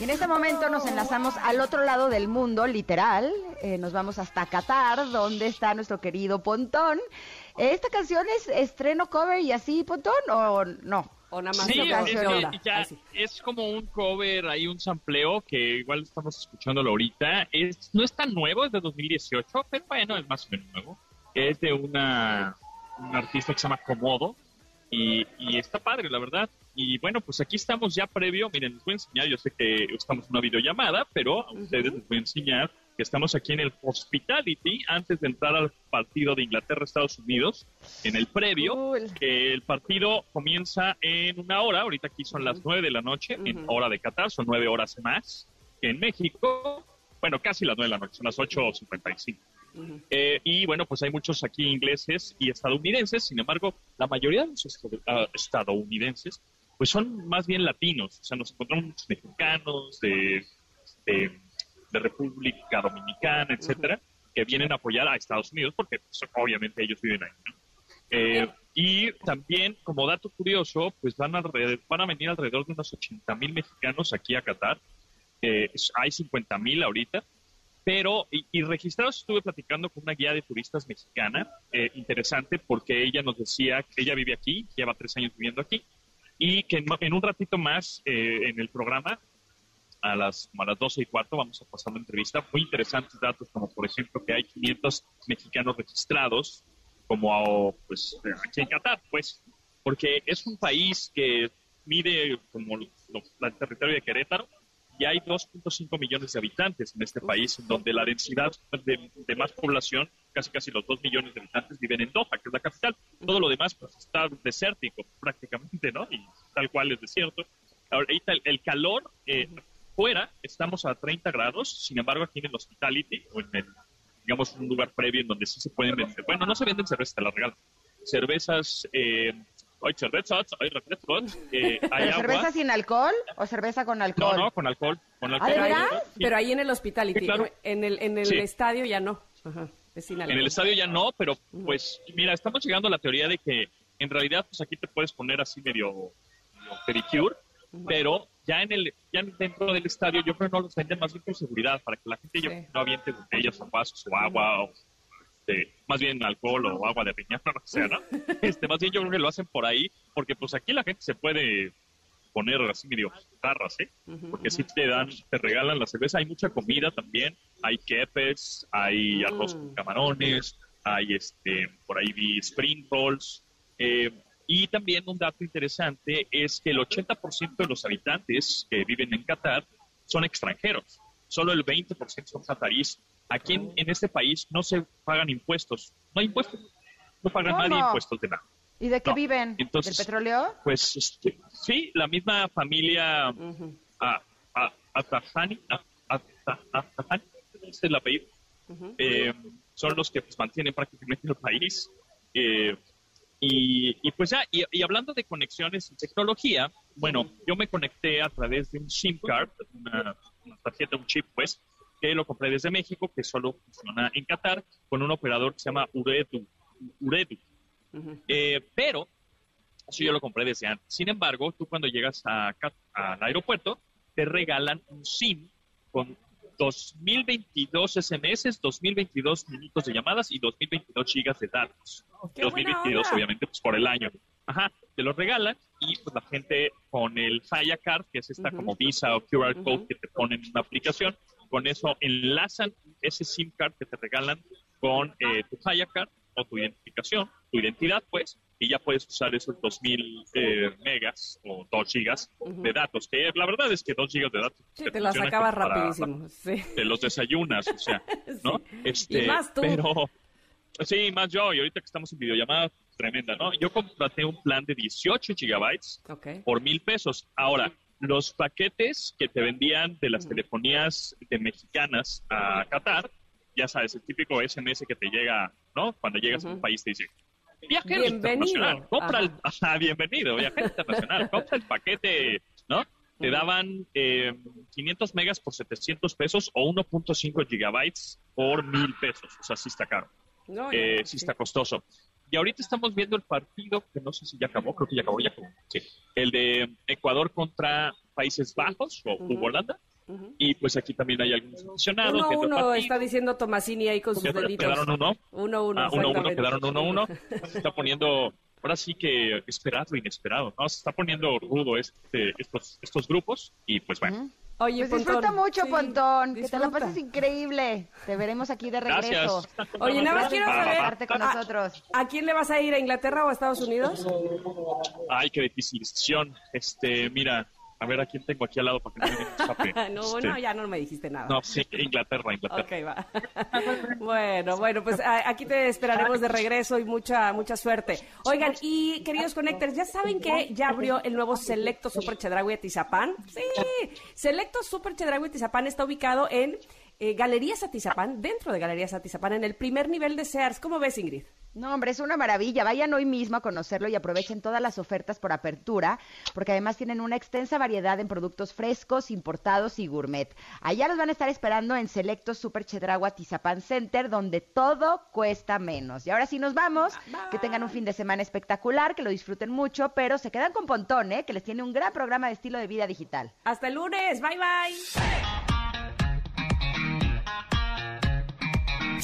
Y en este momento nos enlazamos al otro lado del mundo, literal. Eh, nos vamos hasta Qatar, donde está nuestro querido Pontón. ¿Esta canción es estreno cover y así, Pontón, o no?
O nada más
Sí,
lo
una
que-
es, ya
sí.
es como un cover, hay un sampleo que igual estamos escuchándolo ahorita. Es, no es tan nuevo, es de 2018, pero bueno, es más o menos nuevo. Es de una, una artista que se llama Komodo y, y está padre, la verdad. Y bueno, pues aquí estamos ya previo. Miren, les voy a enseñar, yo sé que estamos en una videollamada, pero a ustedes les voy a enseñar que estamos aquí en el Hospitality antes de entrar al partido de Inglaterra-Estados Unidos, en el previo
Cool.
que el partido comienza en una hora, ahorita aquí son las nueve de la noche, en
Ujú.
hora de Qatar, son nueve horas más que en México, bueno, casi las nueve de la noche, son las ocho cincuenta y cinco.
Ujú.
Eh, y bueno, pues hay muchos aquí ingleses y estadounidenses, sin embargo, la mayoría de los ah, estadounidenses, pues son más bien latinos, o sea, nos encontramos mexicanos, de, de, de República Dominicana, etcétera, que vienen a apoyar a Estados Unidos porque pues, obviamente ellos viven ahí, ¿no? Eh, y también, como dato curioso, pues van, alrededor- van a venir alrededor de unos 80 mil mexicanos aquí a Qatar. Eh, hay 50 mil ahorita. Pero, y, y registrados estuve platicando con una guía de turistas mexicana, eh, interesante, porque ella nos decía que ella vive aquí, lleva tres años viviendo aquí, y que en, un ratito más eh, en el programa, a las, a las 12 y cuarto, vamos a pasar una entrevista. Muy interesantes datos, como por ejemplo que hay 500 mexicanos registrados, como a- pues, aquí en Qatar, pues, porque es un país que mide como lo- el territorio de Querétaro, y hay 2.5 millones de habitantes en este país, en donde la densidad de, de más población casi casi los dos millones de habitantes viven en Doha, que es la capital. Todo lo demás pues está desértico prácticamente, ¿no? Y tal cual es desierto. Ahorita el, el calor eh, fuera estamos a 30 grados, sin embargo aquí en el hospitality o en el, digamos, un lugar previo en donde sí se pueden vender. Bueno, no se venden cervezas, te las regalan. Cervezas, eh, hay cervezas, hay refrescos, eh, hay
¿Pero
agua.
cerveza sin alcohol o cerveza con alcohol?
No, no, con alcohol. Con
¿Ah,
alcohol.
de verdad?
Sí.
Pero ahí en el hospitality,
Sí, claro.
en el, en el
Sí.
estadio ya no. Ajá, es sin
En el estadio ya no, pero pues mira, estamos llegando a la teoría de que en realidad pues aquí te puedes poner así medio, medio pedicure, pero ya en el ya dentro del estadio yo creo que no los venden más bien por seguridad, para que la gente yo- no aviente botellas o vasos o agua o este, más bien alcohol o agua de riñón, o lo que sea, ¿no? Este, más bien yo creo que lo hacen por ahí, porque pues aquí la gente se puede poner así medio tarras, ¿eh? Porque si te dan, te regalan la cerveza, hay mucha comida también, hay kepes, hay arroz con camarones, hay este, por ahí vi spring rolls, eh, y también un dato interesante es que el 80% de los habitantes que viven en Qatar son extranjeros, solo el 20% son qatarís. Aquí en, en este país no se pagan impuestos, no hay impuestos, no paga
¿Cómo?
nadie impuestos de nada.
¿Y de qué
No,
viven?
entonces-
¿Del petróleo?
Pues este, sí, la misma familia a, a, Atahani, a- Atahani, es el apellido, eh, son los que pues, mantienen prácticamente el país. Eh, y, y pues ya, y, y hablando de conexiones y tecnología, bueno, yo me conecté a través de un SIM card, una, una tarjeta, un chip, pues, que lo compré desde México, que solo funciona en Qatar, con un operador que se llama Uredu. Uredu. Eh, pero eso yo lo compré desde antes. Sin embargo, tú cuando llegas a, al aeropuerto, te regalan un SIM con 2022 SMS, 2022 minutos de llamadas y 2022 gigas de datos.
¡Qué buena
2022,
onda!
obviamente, pues por el año. Ajá, te lo regalan y pues la gente con el Faya Card, que es esta como Visa o QR Code que te ponen en una aplicación, con eso enlazan ese SIM card que te regalan con eh, tu Faya Card o tu identificación, tu identidad, pues, y ya puedes usar esos 2000 eh, megas o 2 gigas de datos, que la verdad es que 2 gigas de datos
Sí, te las acabas
para-
rapidísimo. Sí.
te los desayunas, o sea, ¿no? Este,
Y más tú.
Pero, sí, más yo, y ahorita que estamos en videollamada, tremenda, ¿no? Yo contraté un plan de 18 gigabytes por mil pesos. Ahora, los paquetes que te vendían de las telefonías de mexicanas a Qatar, ya sabes, el típico SMS que te llega, ¿no? Cuando llegas a un país te dice, viajero
Bienvenido.
internacional, compra el,
Ajá.
ajá, bienvenido, viajero internacional, compra el paquete, ¿no? Te daban eh, 500 megas por 700 pesos o 1.5 gigabytes por mil pesos, o sea, sí está caro
No,
eh, sí. está costoso. Y ahorita estamos viendo el partido, que no sé si ya acabó, creo que ya acabó, ya acabó. Sí. El de Ecuador contra Países Bajos o u Holanda. Y pues aquí también hay algunos aficionados.
Uno, uno,
partido.
está diciendo Tomasini ahí con sus deditos.
Quedaron uno.
Uno, uno,
Ah, uno, uno, quedaron uno, uno. Se está poniendo, ahora sí que esperado, inesperado, ¿no? Se está poniendo rudo este, estos, estos grupos y pues bueno.
Oye,
Pues disfruta mucho,
sí,
Pontón. Que te la pases increíble. Te veremos aquí de regreso.
Gracias.
Oye, nada más quiero saber,
con
Ah,
nosotros.
¿a quién le vas a ir? ¿A Inglaterra o a Estados Unidos?
Ay, qué difícil decisión. Este, mira, a ver a quién tengo aquí al lado para que no me zape.
no,
Este,
no, ya no me dijiste nada.
No, sí, Inglaterra, Inglaterra.
Ok, va. bueno, bueno, pues a- aquí te esperaremos de regreso y mucha, mucha suerte. Oigan, y queridos connectors, ¿ya saben que ya abrió el nuevo Selecto Super Chedraui Atizapán? Sí, Selecto Super Chedraui Atizapán está ubicado en eh, Galerías Atizapán, dentro de Galerías Atizapán, en el primer nivel de Sears. ¿Cómo ves, Ingrid?
No, hombre, es una maravilla. Vayan hoy mismo a conocerlo y aprovechen todas las ofertas por apertura, porque además tienen una extensa variedad en productos frescos, importados y gourmet. Allá los van a estar esperando en Selecto Super Chedragua Tizapán Center, donde todo cuesta menos. Y ahora sí nos vamos. Que tengan un fin de semana espectacular, que lo disfruten mucho, pero se quedan con Pontón, ¿eh? que les tiene un gran programa de estilo de vida digital.
Hasta el lunes, bye bye.